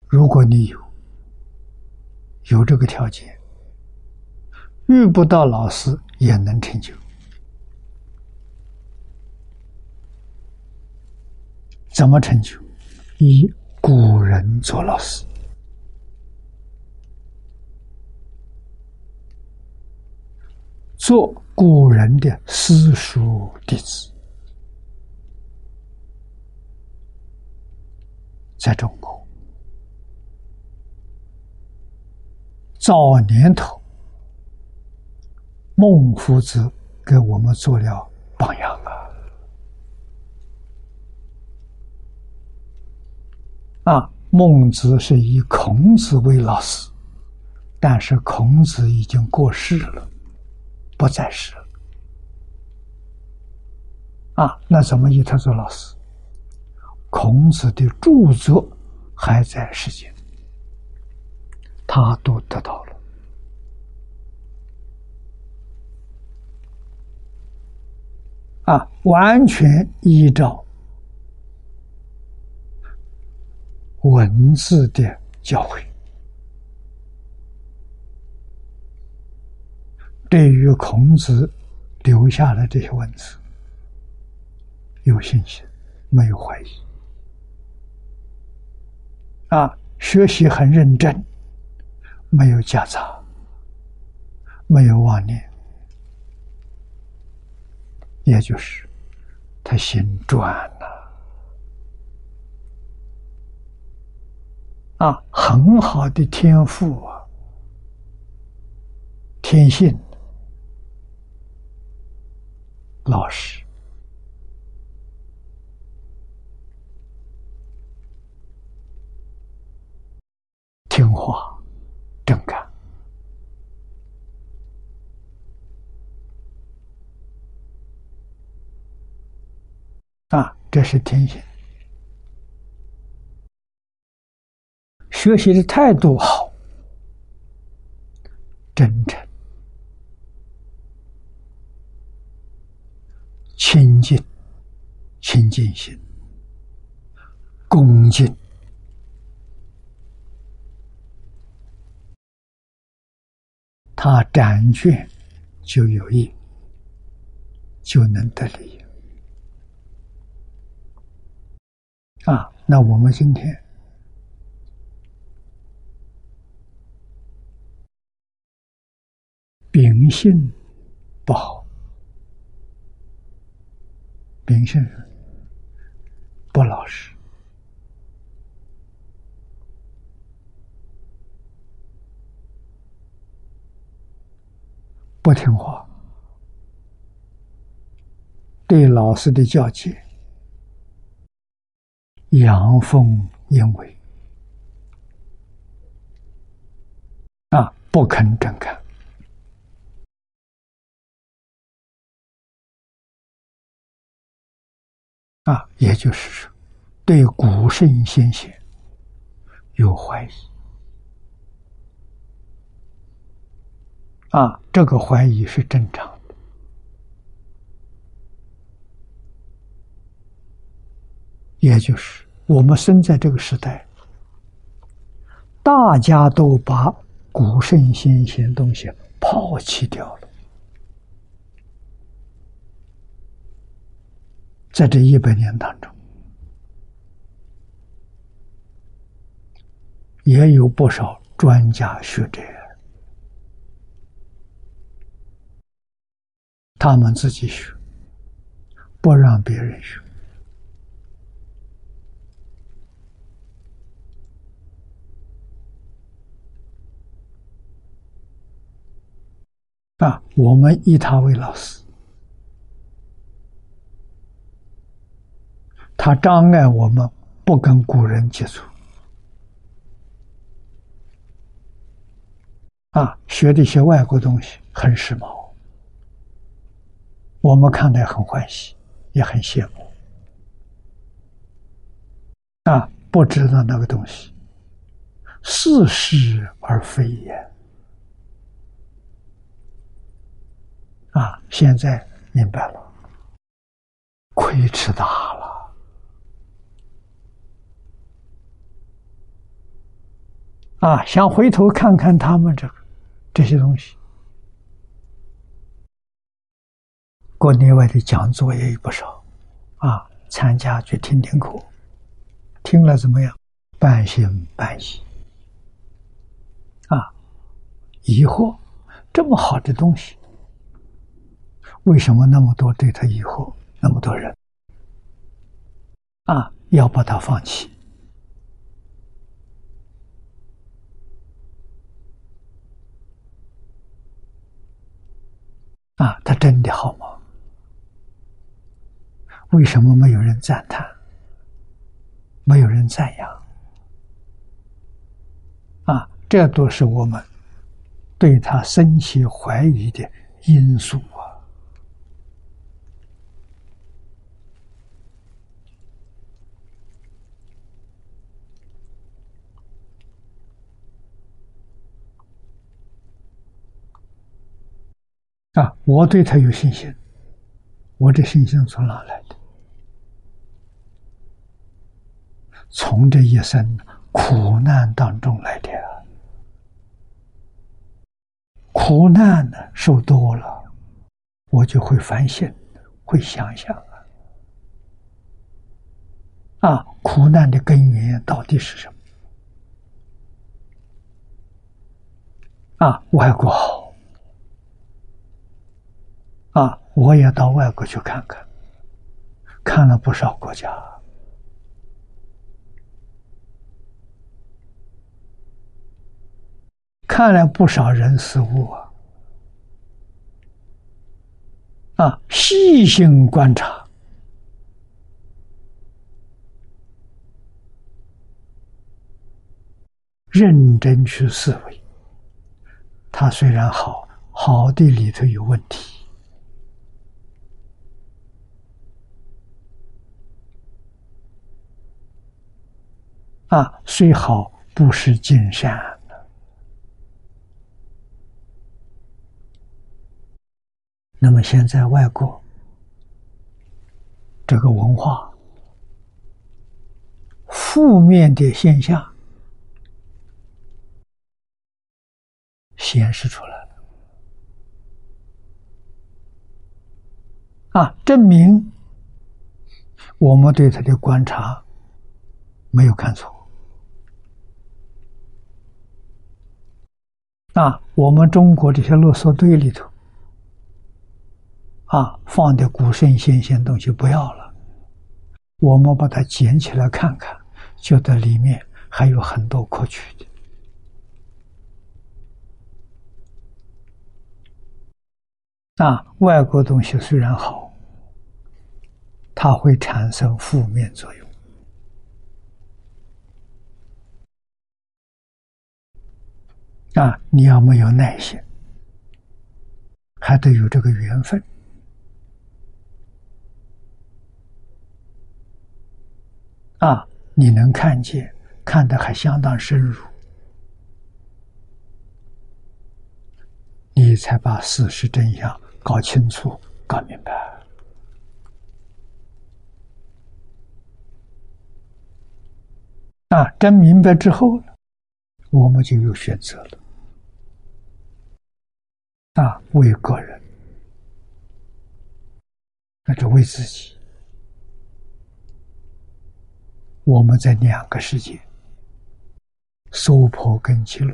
如果你有，有这个条件，遇不到老师也能成就。怎么成就？以古人做老师，做古人的私塾弟子，在中国早年头，孟夫子给我们做了榜样。啊，啊孟子是以孔子为老师，但是孔子已经过世了，不在世了。啊，那怎么以他做老师？孔子的著作还在世间，他都得到了。啊，完全依照。文字的教诲，对于孔子留下的这些文字，有信心，没有怀疑。啊，学习很认真，没有夹杂，没有妄念，也就是他心转了。啊，很好的天赋啊，天性，老实，听话，正干，啊，这是天性。学习的态度好，真诚、亲近、亲近心、恭敬，他展卷就有益，就能得利啊！那我们今天。秉性不好，秉性不老实，不听话，对老师的教诫阳奉阴违，啊，不肯正看。啊，也就是说，对古圣先贤有怀疑。啊，这个怀疑是正常的，也就是我们生在这个时代，大家都把古圣先贤东西抛弃掉了，在这一百年当中，也有不少专家学者。他们自己学，不让别人学。啊，我们以他为老师，他障碍我们不跟古人接触。啊，学这些外国东西很时髦。我们看来很欢喜，也很羡慕啊！不知道那个东西似是而非也啊！现在明白了，亏吃大了啊！想回头看看他们这个这些东西。国内外的讲座也有不少，啊，参加去听听课，听了怎么样？半信半疑，啊，疑惑，这么好的东西，为什么那么多对他疑惑？那么多人，啊，要把它放弃，啊，他真的好吗？为什么没有人赞叹？没有人赞扬？啊，这都是我们对他深切怀疑的因素啊！啊，我对他有信心，我这信心从哪来的？从这一生苦难当中来的，苦难呢受多了，我就会反省，会想想啊，啊，苦难的根源到底是什么？啊，外国好，啊，我也到外国去看看，看了不少国家。看了不少人事物啊，啊，细心观察，认真去思维，它虽然好，好的里头有问题，啊，虽好不是尽善。那么现在外国这个文化负面的现象显示出来了啊，证明我们对他的观察没有看错啊，我们中国这些垃圾堆里头。啊，放的古圣先贤东西不要了，我们把它捡起来看看，觉得里面还有很多可取的。啊，外国东西虽然好，它会产生负面作用。啊，你要没有耐心，还得有这个缘分。啊，你能看见，看得还相当深入，你才把事实真相搞清楚、搞明白。啊，真明白之后我们就有选择了。啊，为个人，那就为自己。我们在两个世界，娑婆跟极乐，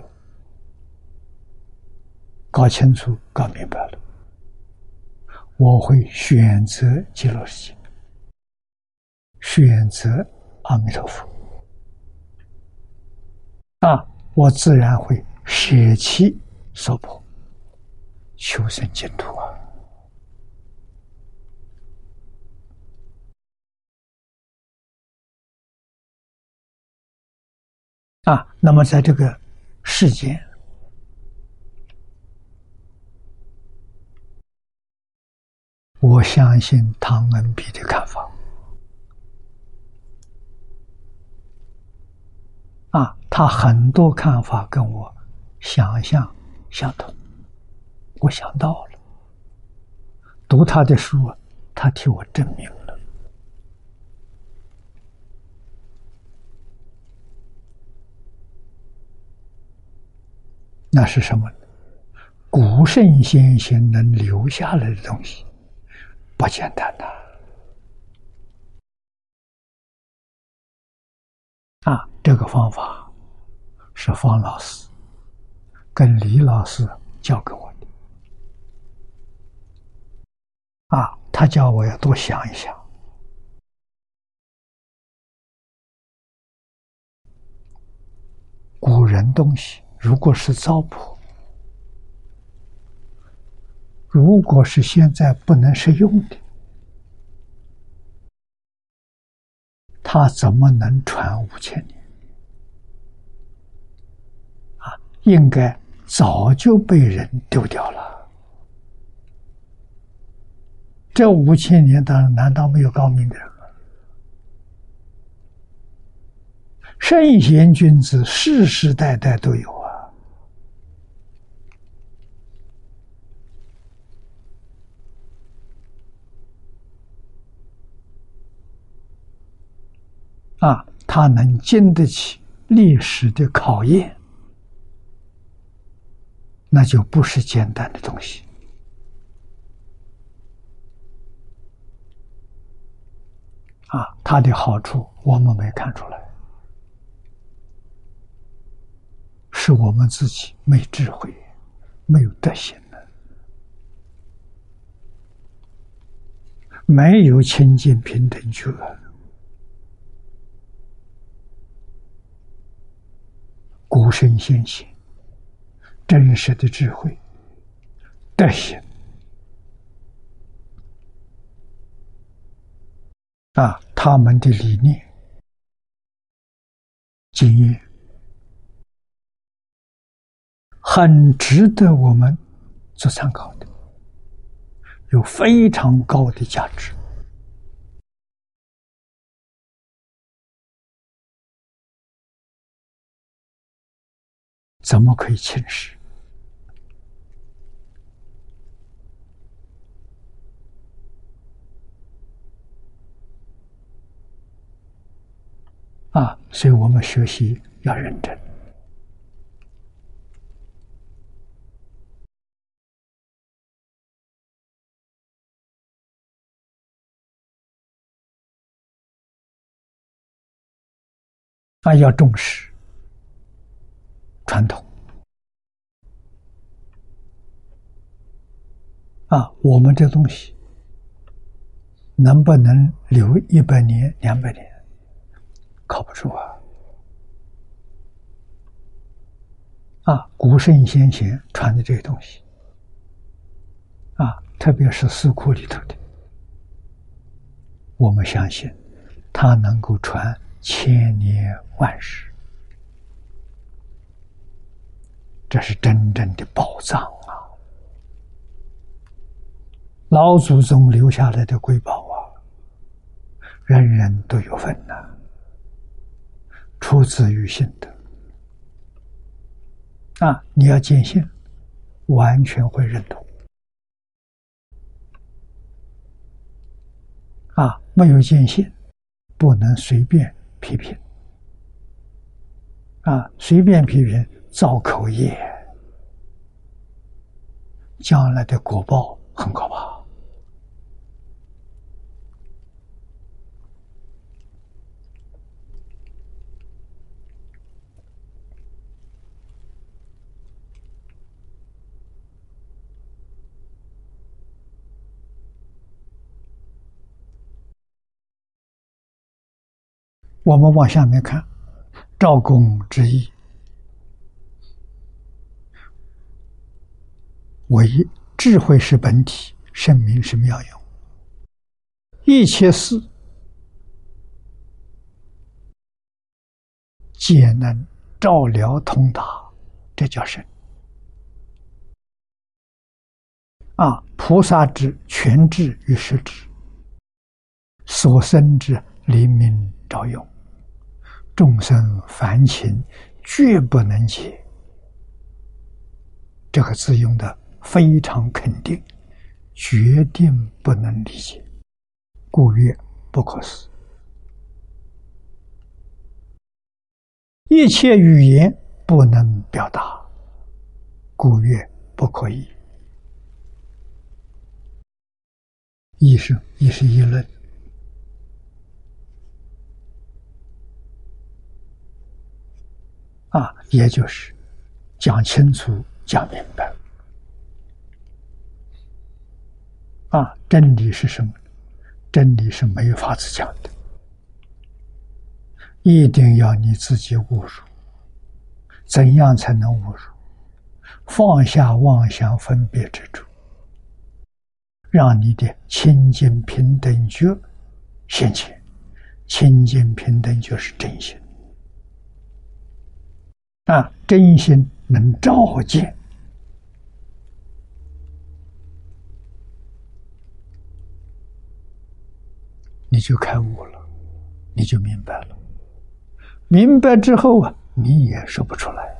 搞清楚、搞明白了，我会选择极乐世界，选择阿弥陀佛。啊，我自然会舍弃娑婆，求生净土啊。啊，那么在这个世间，我相信唐恩比的看法。啊，他很多看法跟我想象相同，我想到了。读他的书，他替我证明。那是什么？古圣先贤能留下来的东西，不简单呐！啊，这个方法是方老师跟李老师教给我的。啊，他叫我要多想一想，古人东西。如果是糟粕，如果是现在不能使用的，它怎么能传五千年？啊，应该早就被人丢掉了。这五千年当中，难道没有高明的人吗？圣贤君子世世代代都有。啊，他能经得起历史的考验，那就不是简单的东西。啊，它的好处我们没看出来，是我们自己没智慧，没有德行的，没有清净平等觉。古圣先贤真实的智慧、德行啊，他们的理念、经验，很值得我们做参考的，有非常高的价值。怎么可以轻视？啊！所以我们学习要认真，啊，要重视。传统啊，我们这东西能不能留一百年、两百年？靠不住啊！啊，古圣先贤传的这些东西啊，特别是四库里头的，我们相信它能够传千年万世。这是真正的宝藏啊！老祖宗留下来的瑰宝啊，人人都有份呐。出自于心的。啊，你要坚信，完全会认同。啊，没有坚信，不能随便批评。啊，随便批评造口业，将来的果报很可怕。我们往下面看，赵公之意，为智慧是本体，圣明是妙用，一切事皆能照料通达，这叫圣。啊，菩萨之全智与实智，所生之灵明照用。众生凡情，绝不能解。这个字用的非常肯定，决定不能理解，故曰不可思。一切语言不能表达，故曰不可以。一生一是议论。啊，也就是讲清楚、讲明白。啊，真理是什么？真理是没有法子讲的，一定要你自己悟入。怎样才能悟入？放下妄想分别之处，让你的清净平等觉现前。清净平等就是真心。啊，真心能照见，你就开悟了，你就明白了。明白之后啊，你也说不出来。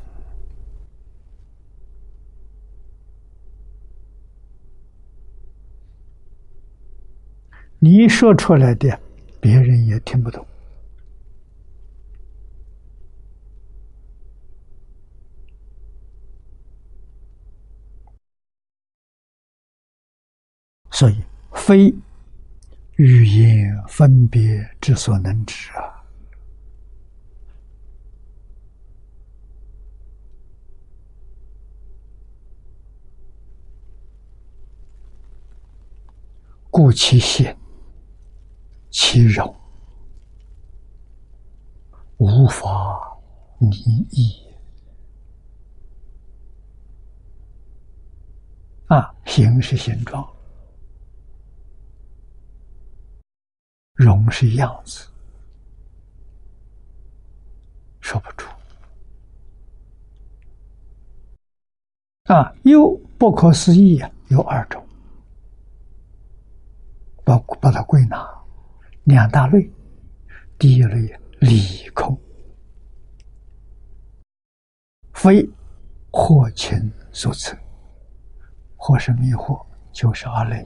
你说出来的，别人也听不懂。所以，非欲言分别之所能知啊，故其显，其柔，无法拟议啊，形是形状。容是样子，说不出啊！又不可思议啊，有二种，把把它归纳两大类。第一类理空，非惑情所赐，或是迷惑，就是二类。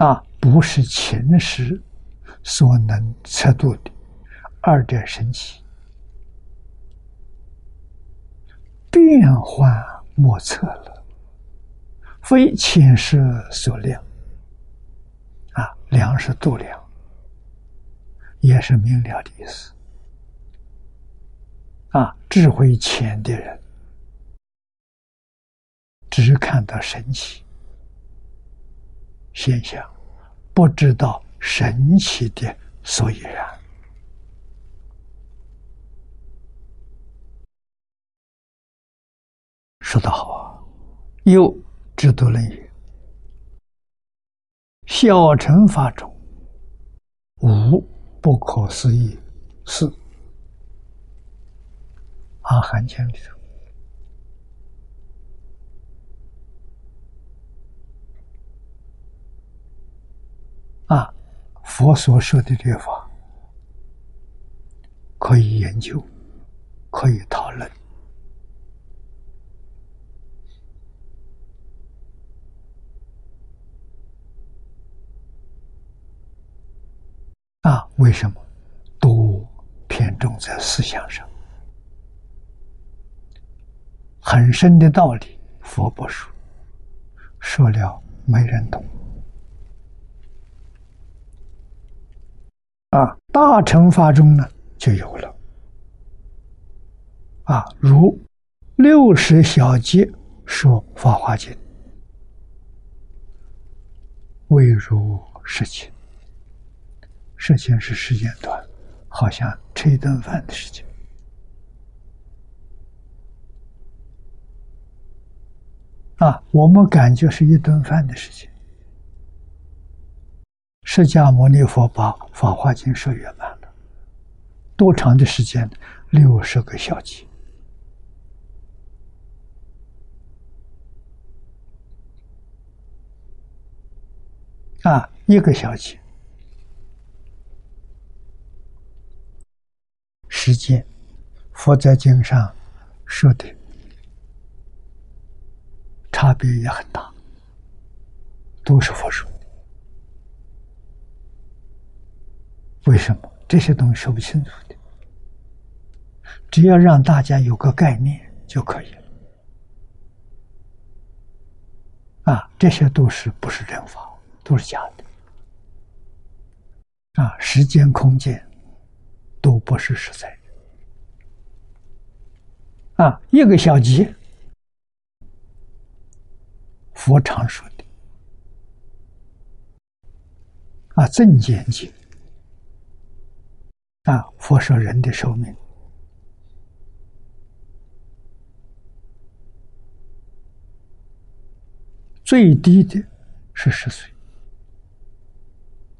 啊，不是前识所能测度的，二者神奇，变幻莫测了，非前识所量。啊，量是度量，也是明了的意思。啊，智慧浅的人，只看到神奇。现象不知道神奇的所以然，说得好啊！又知多论语，小乘法中无不可思议事，阿含经里头。啊，佛所说的这法可以研究，可以讨论。啊，为什么都偏重在思想上？很深的道理，佛不说，说了没人懂。啊，大乘法中呢就有了。啊，如六十小节说《法华经》，未如实情。事情是时间短，好像吃一顿饭的时间。啊，我们感觉是一顿饭的事情。释迦牟尼佛把《法华经》说圆满了，多长的时间？六十个小节。啊，一个小节。时间，佛在经上说的差别也很大，都是佛说的。为什么这些东西说不清楚的？只要让大家有个概念就可以了。啊，这些都是不是真法，都是假的。啊，时间、空间。都不是实在的啊！一个小节，佛常说的啊，增减节啊，佛说人的寿命最低的是十岁，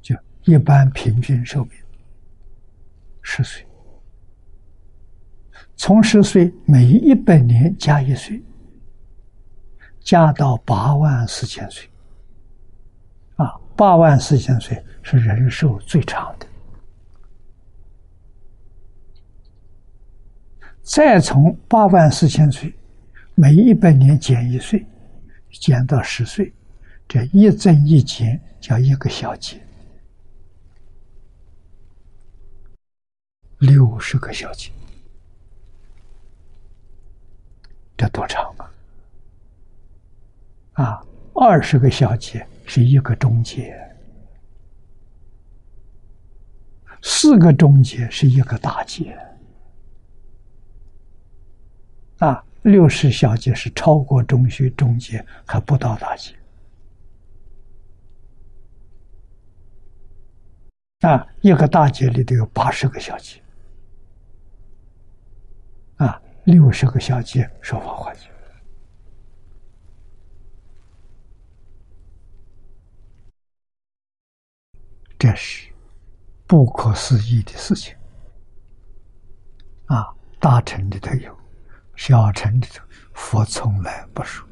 就一般平均寿命。十岁，从十岁每一百年加一岁，加到八万四千岁。啊，八万四千岁是人寿最长的。再从八万四千岁，每一百年减一岁，减到十岁，这一增一减叫一个小节。六十个小节，这多长啊！啊，二十个小节是一个中节，四个中节是一个大节，啊，六十小节是超过中学中节还不到大节，啊，一个大节里头有八十个小节。啊，六十个小节说法华经，这是不可思议的事情。啊，大臣里头有，小乘里头佛从来不说。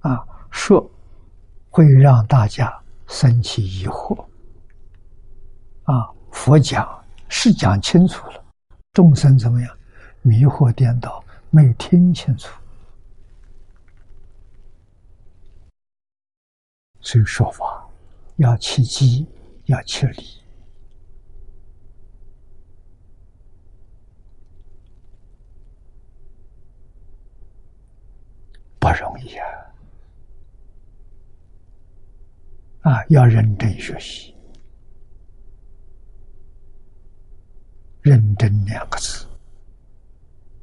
啊，说会让大家生起疑惑。啊，佛讲是讲清楚了，众生怎么样？迷惑颠倒，没听清楚，所以说法要切机，要切理，不容易啊！啊，要认真学习，认真两个字。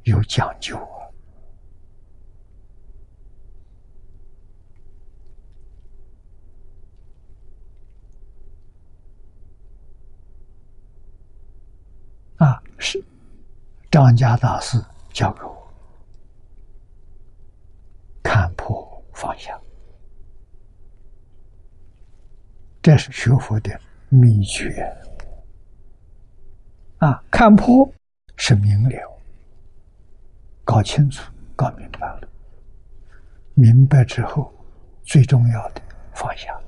有讲究啊！啊，是张家大师教给我看破放下。这是学佛的秘诀。啊看破是明了搞清楚搞明白了明白之后最重要的放下。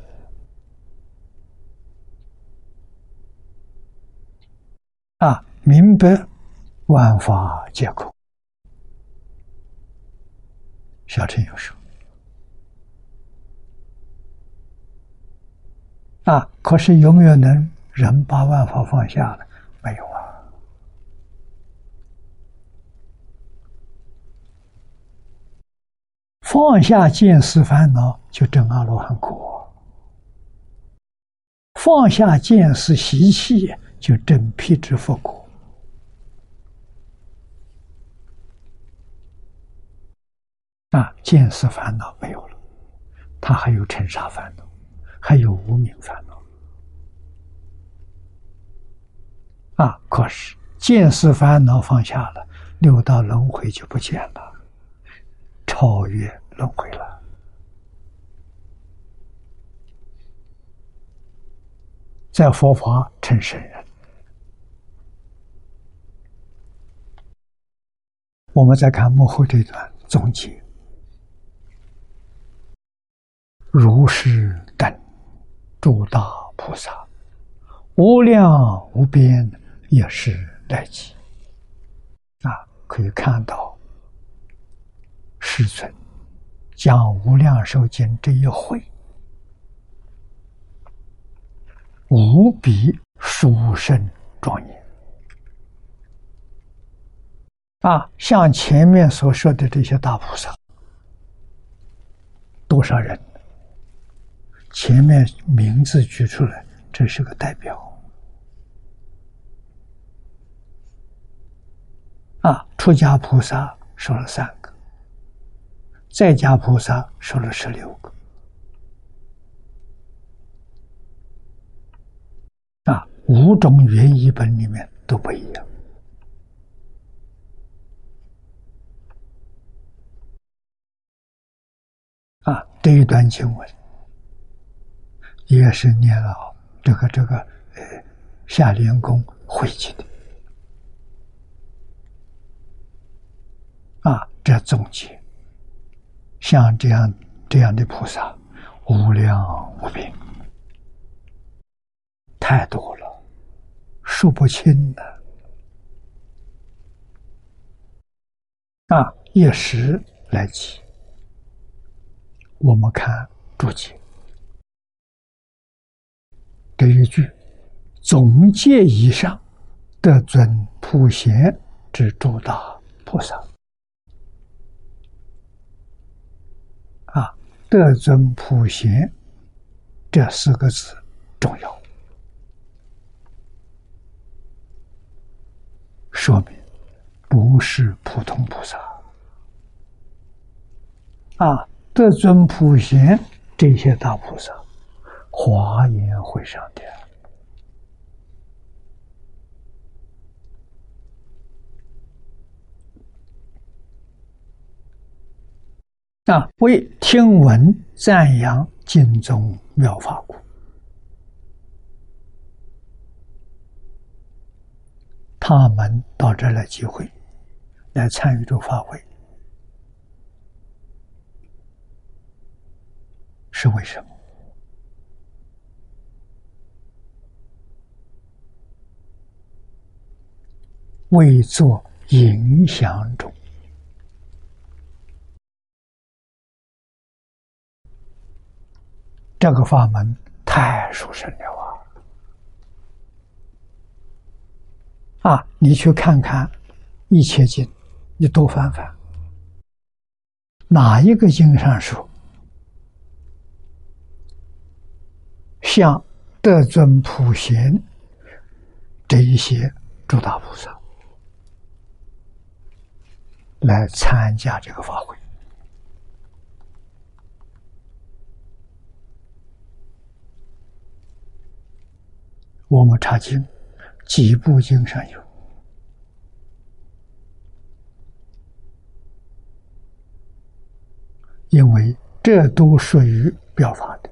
啊明白万法皆空小乘有说啊，可是有没有能人把万法放下了？没有啊。放下见思烦恼，就证阿罗汉果；放下见思习气，就证辟支佛果。啊，见思烦恼没有了，他还有尘沙烦恼，还有无名烦恼。啊，可是见思烦恼放下了，六道轮回就不见了。超越轮回了，在佛法成圣人。我们再看幕后这段总结：如是等诸大菩萨，无量无边，也是来集。啊，可以看到。师尊将《无量寿经》这一会，无比殊胜庄严啊！像前面所说的这些大菩萨，多少人？前面名字举出来，这是个代表啊！出家菩萨说了三个。在家菩萨说了十六个，啊，五种原译本里面都不一样，啊，这一段经文也是念了这个这个呃夏莲公回去的，啊，这总结。像这样这样的菩萨，无量无边，太多了，数不清的。啊，一时来起，我们看注解这一句：总结以上，得尊普贤之诸大菩萨。得尊普贤这四个字重要，说明不是普通菩萨啊！得尊普贤这些大菩萨，华严会上的。啊，为听闻赞扬经中妙法故，他们到这来集会，来参与这个法会，是为什么？未作影响中。这个法门太殊胜了啊！啊，你去看看《一切经》，你多翻翻，哪一个经上说，像德尊普贤这一些诸大菩萨来参加这个法会？我们查经，几部经上有，因为这都属于表法的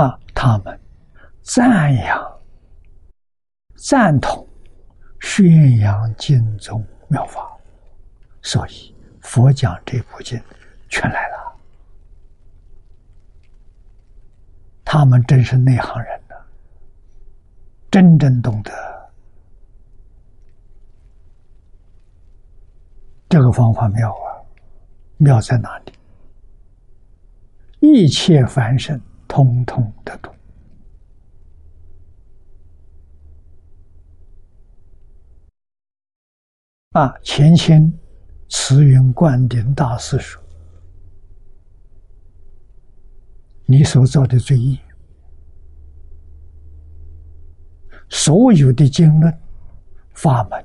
啊，他们赞扬、赞同、宣扬经宗妙法，所以佛讲这部经全来了。他们真是内行人呢，真正懂得这个方法妙啊！妙在哪里？一切凡圣通通的度啊！前清慈云灌顶大师说：“你所造的罪业，所有的经论、法门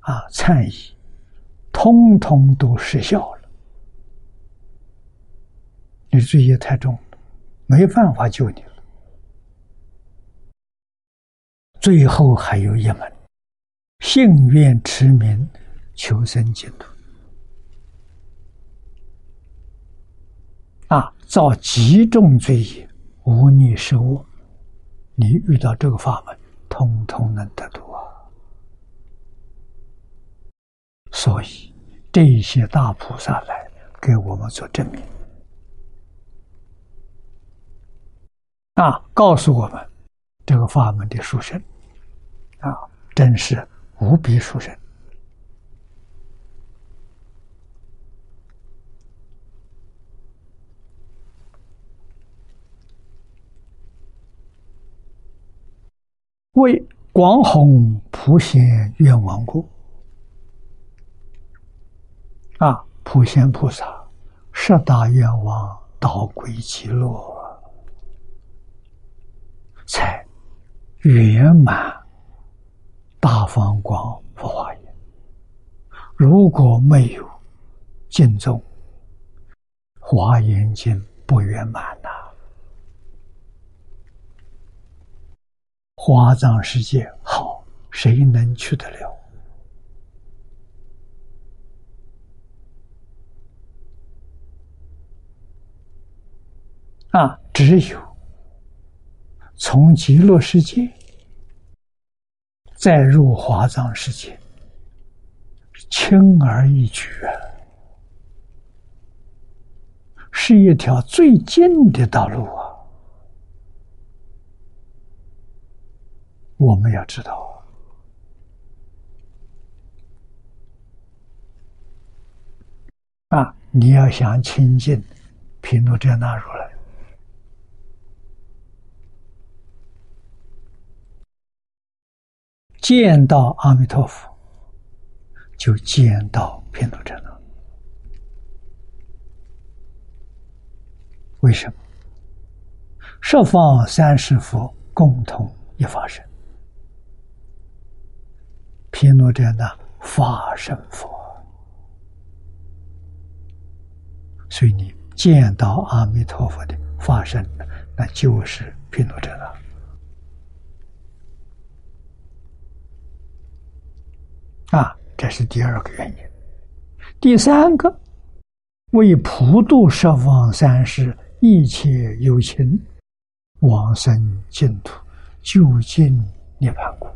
啊、忏仪，通通都失效了。”你罪业太重了，没办法救你了。最后还有一门，信愿持名，求生净土。啊，造极重罪业，无逆失恶，你遇到这个法门，通通能得度啊。所以这些大菩萨来给我们做证明。啊，告诉我们这个法门的殊胜，啊，真是无比殊胜。为广弘普贤愿王故，啊，普贤菩萨十大愿望导归极乐。才圆满大方广佛华严。如果没有敬重华严经，不圆满呐。华藏世界好，谁能去得了？啊，只有。从极乐世界再入华藏世界，轻而易举啊，是一条最近的道路啊！我们要知道啊，你要想亲近毗卢遮那如来。见到阿弥陀佛，就见到偏度者了。为什么？十方三世佛共同一法身，偏度者呢法身佛，所以你见到阿弥陀佛的法身，那就是偏度者了。啊，这是第二个原因。第三个，为普度十方三世一切有情往生净土，究竟涅槃故。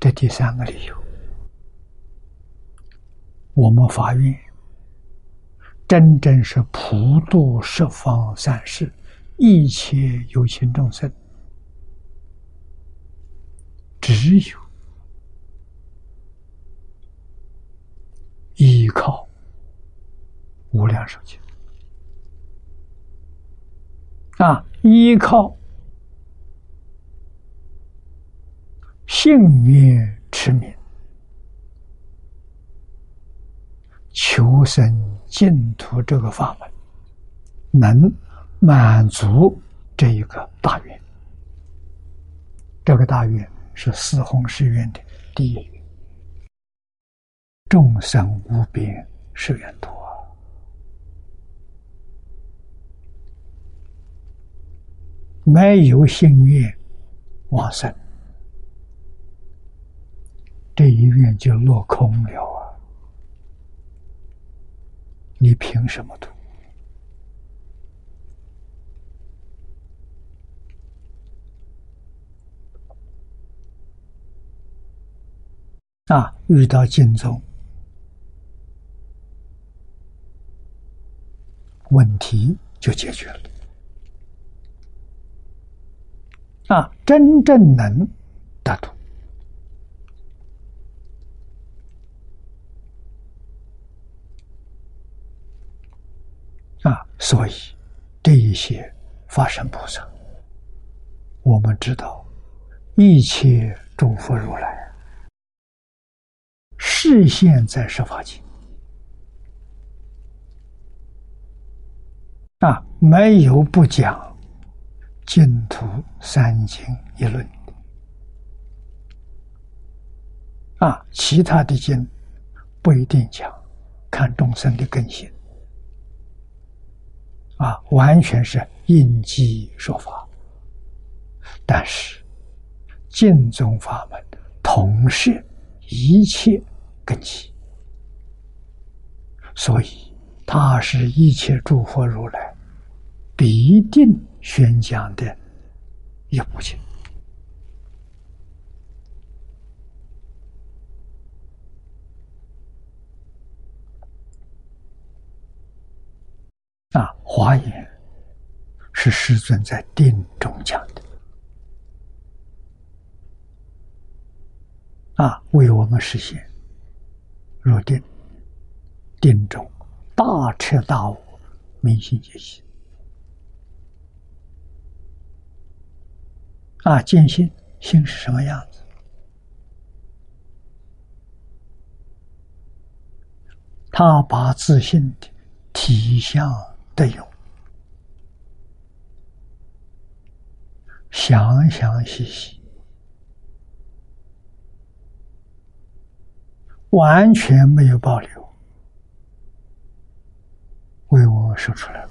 这第三个理由，我们法院真正是普度十方三世一切有情众生。只有依靠无量寿经啊，依靠幸运持名，求生净土这个法门，能满足这一个大愿，这个大愿。是四弘誓愿的第一，众生无边誓愿多，没有心愿往生，这一愿就落空了啊！你凭什么读？啊，遇到经中，问题就解决了。啊，真正能得度啊，所以这一些发生菩萨，我们知道一切诸佛如来视现在十法界啊，没有不讲。净土三经一论啊，其他的经不一定讲，看众生的根性啊，完全是应机说法。但是净宗法门同是一切根基，所以它是一切诸佛如来必定。宣讲的一部经啊，华严是师尊在定中讲的啊，为我们实现入定定中大彻大悟，明心见性。啊，见性，心是什么样子？他把自信的体相得用，详详细细，完全没有保留，为我说出来了。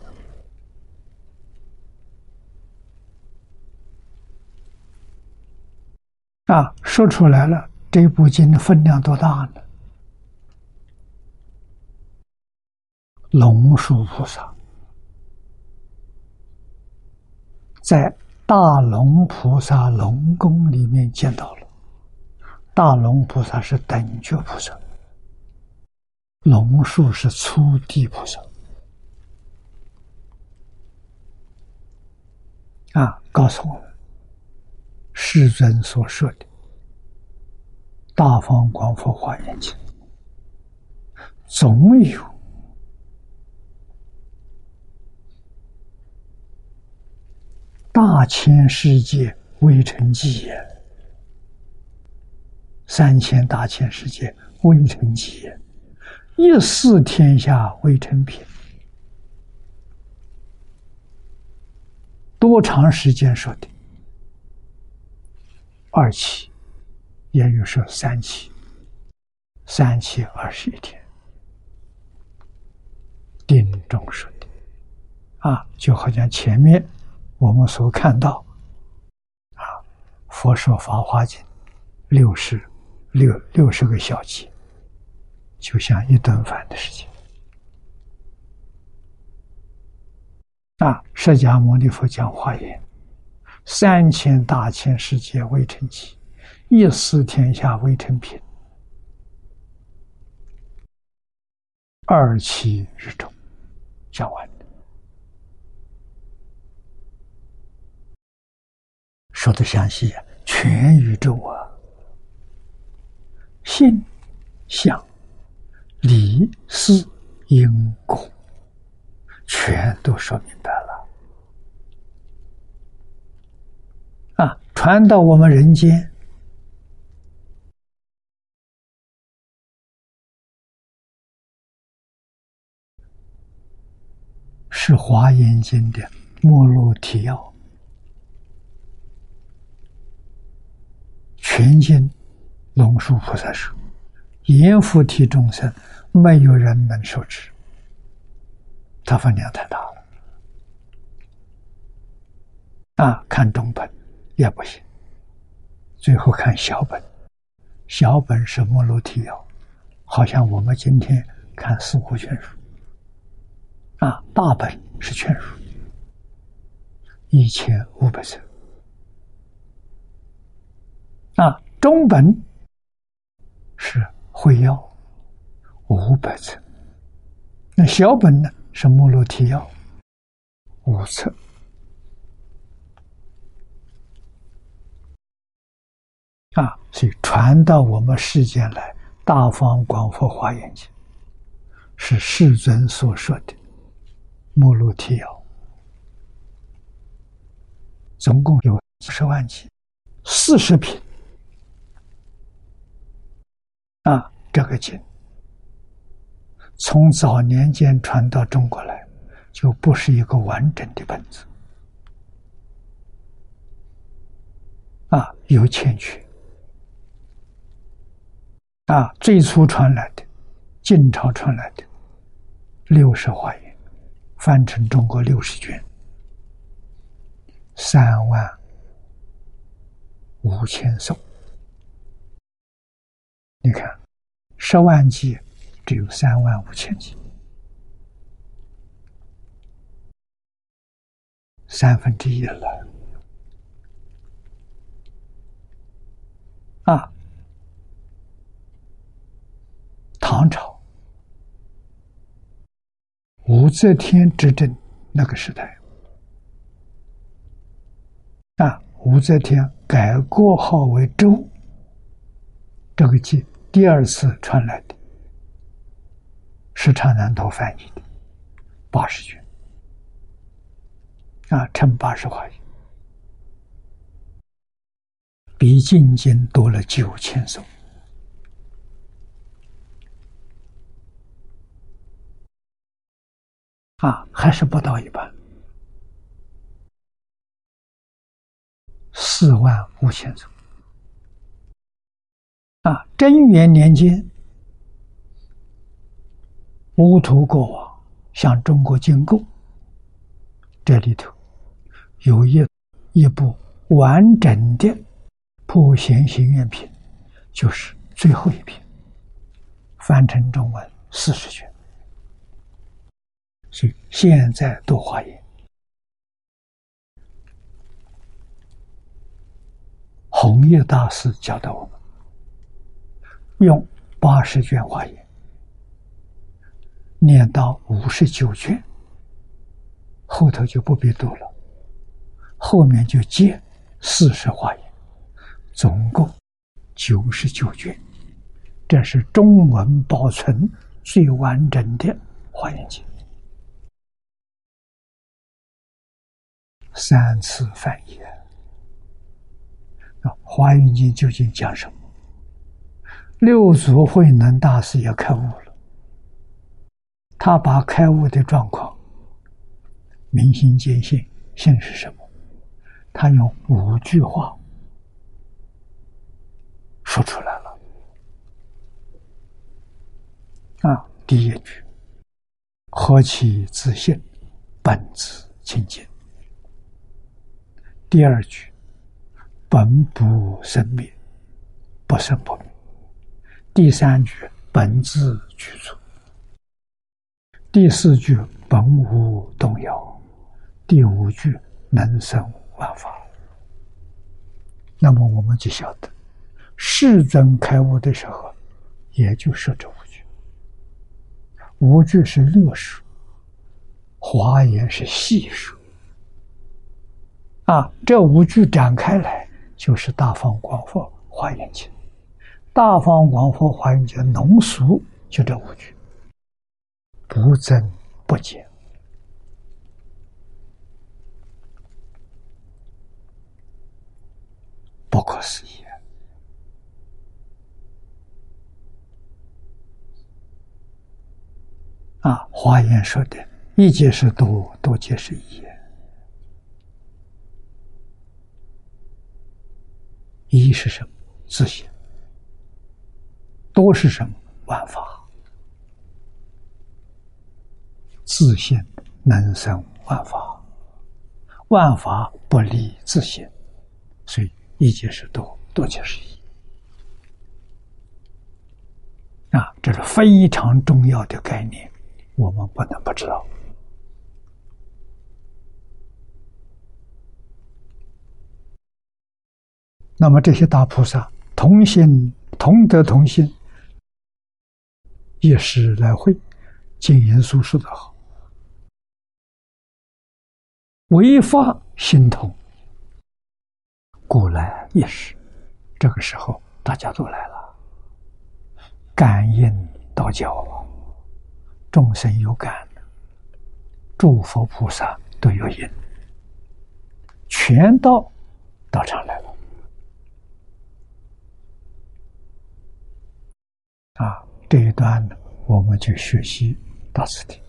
啊，说出来了，这部经的分量多大呢？龙树菩萨在大龙菩萨龙宫里面见到了，大龙菩萨是等觉菩萨，龙树是初地菩萨。啊，告诉我们。世尊所说的《大方广佛华严经》，总有大千世界微尘际也，三千大千世界微尘际也，一四天下未成品，多长时间说的？二期，也有说三期，三期二十一天，定中说的，啊，就好像前面我们所看到，啊，佛说《法华经》六十六六十个小节，就像一顿饭的时间，啊，释迦牟尼佛讲华严。三千大千世界微尘起，一思天下微尘品，二七日中讲完，说的详细啊，全宇宙啊，性、相、理、事、因果，全都说明白了。啊，传到我们人间，是《华严经》的目录提要，全经龙树菩萨说：“阎浮提众生，没有人能受持。”它分量太大了。啊，看中本。也不行，最后看小本，小本是目录提要，好像我们今天看四库全书，啊，大本是全书，一千五百册，啊，中本是会要五百册，那小本呢是目录提要。五册。啊，所以传到我们世间来，大方广佛华严经，是世尊所说的目录提要，总共有十万集，四十品。啊，这个经从早年间传到中国来，就不是一个完整的本子，啊，有欠缺。啊，最初传来的，晋朝传来的六十华严，翻成中国六十卷，三万五千首。你看，十万计只有三万五千集，三分之一了。啊。唐朝武则天执政那个时代，啊，武则天改国号为周，这个记第二次传来的，是长南头翻译的八十卷，啊，乘八十华比晋经多了九千首。啊，还是不到一半，四万五千首。啊，贞元年间，乌图国王向中国进贡，这里头有一一部完整的《普贤行愿品》，就是最后一篇，翻成中文四十卷。所以现在都化严，弘一大师教导我们用八十卷化严，念到五十九卷，后头就不必读了，后面就接四十化严，总共九十九卷，这是中文保存最完整的华严经。三次翻译，啊，《华严经》究竟讲什么？六祖慧能大师也开悟了，他把开悟的状况明心见性，性是什么？他用五句话说出来了。啊，第一句：何其自信，本自清净。第二句，本不生灭，不生不灭。第三句，本自具足。第四句，本无动摇。第五句，能生万法。那么我们就晓得，世尊开悟的时候，也就说这五句。五句是略说，华严是细说。啊，这五句展开来就是《大方广佛华严经》，《大方广佛华严经》浓缩就这五句，不增不减，不可思议啊！华严说的“一即是多，多即是一”。一是什么？自信。多是什么？万法。自信能生万法，万法不离自信，所以一即是多，多即是一。啊，这是非常重要的概念，我们不能不知道。那么这些大菩萨同心同德同心，一时来会，经言诉说的好。违法心痛，故来也是。这个时候，大家都来了，感应道教，众生有感，诸佛菩萨都有因，全到道场来了。啊，这一段呢，我们就学习到此地。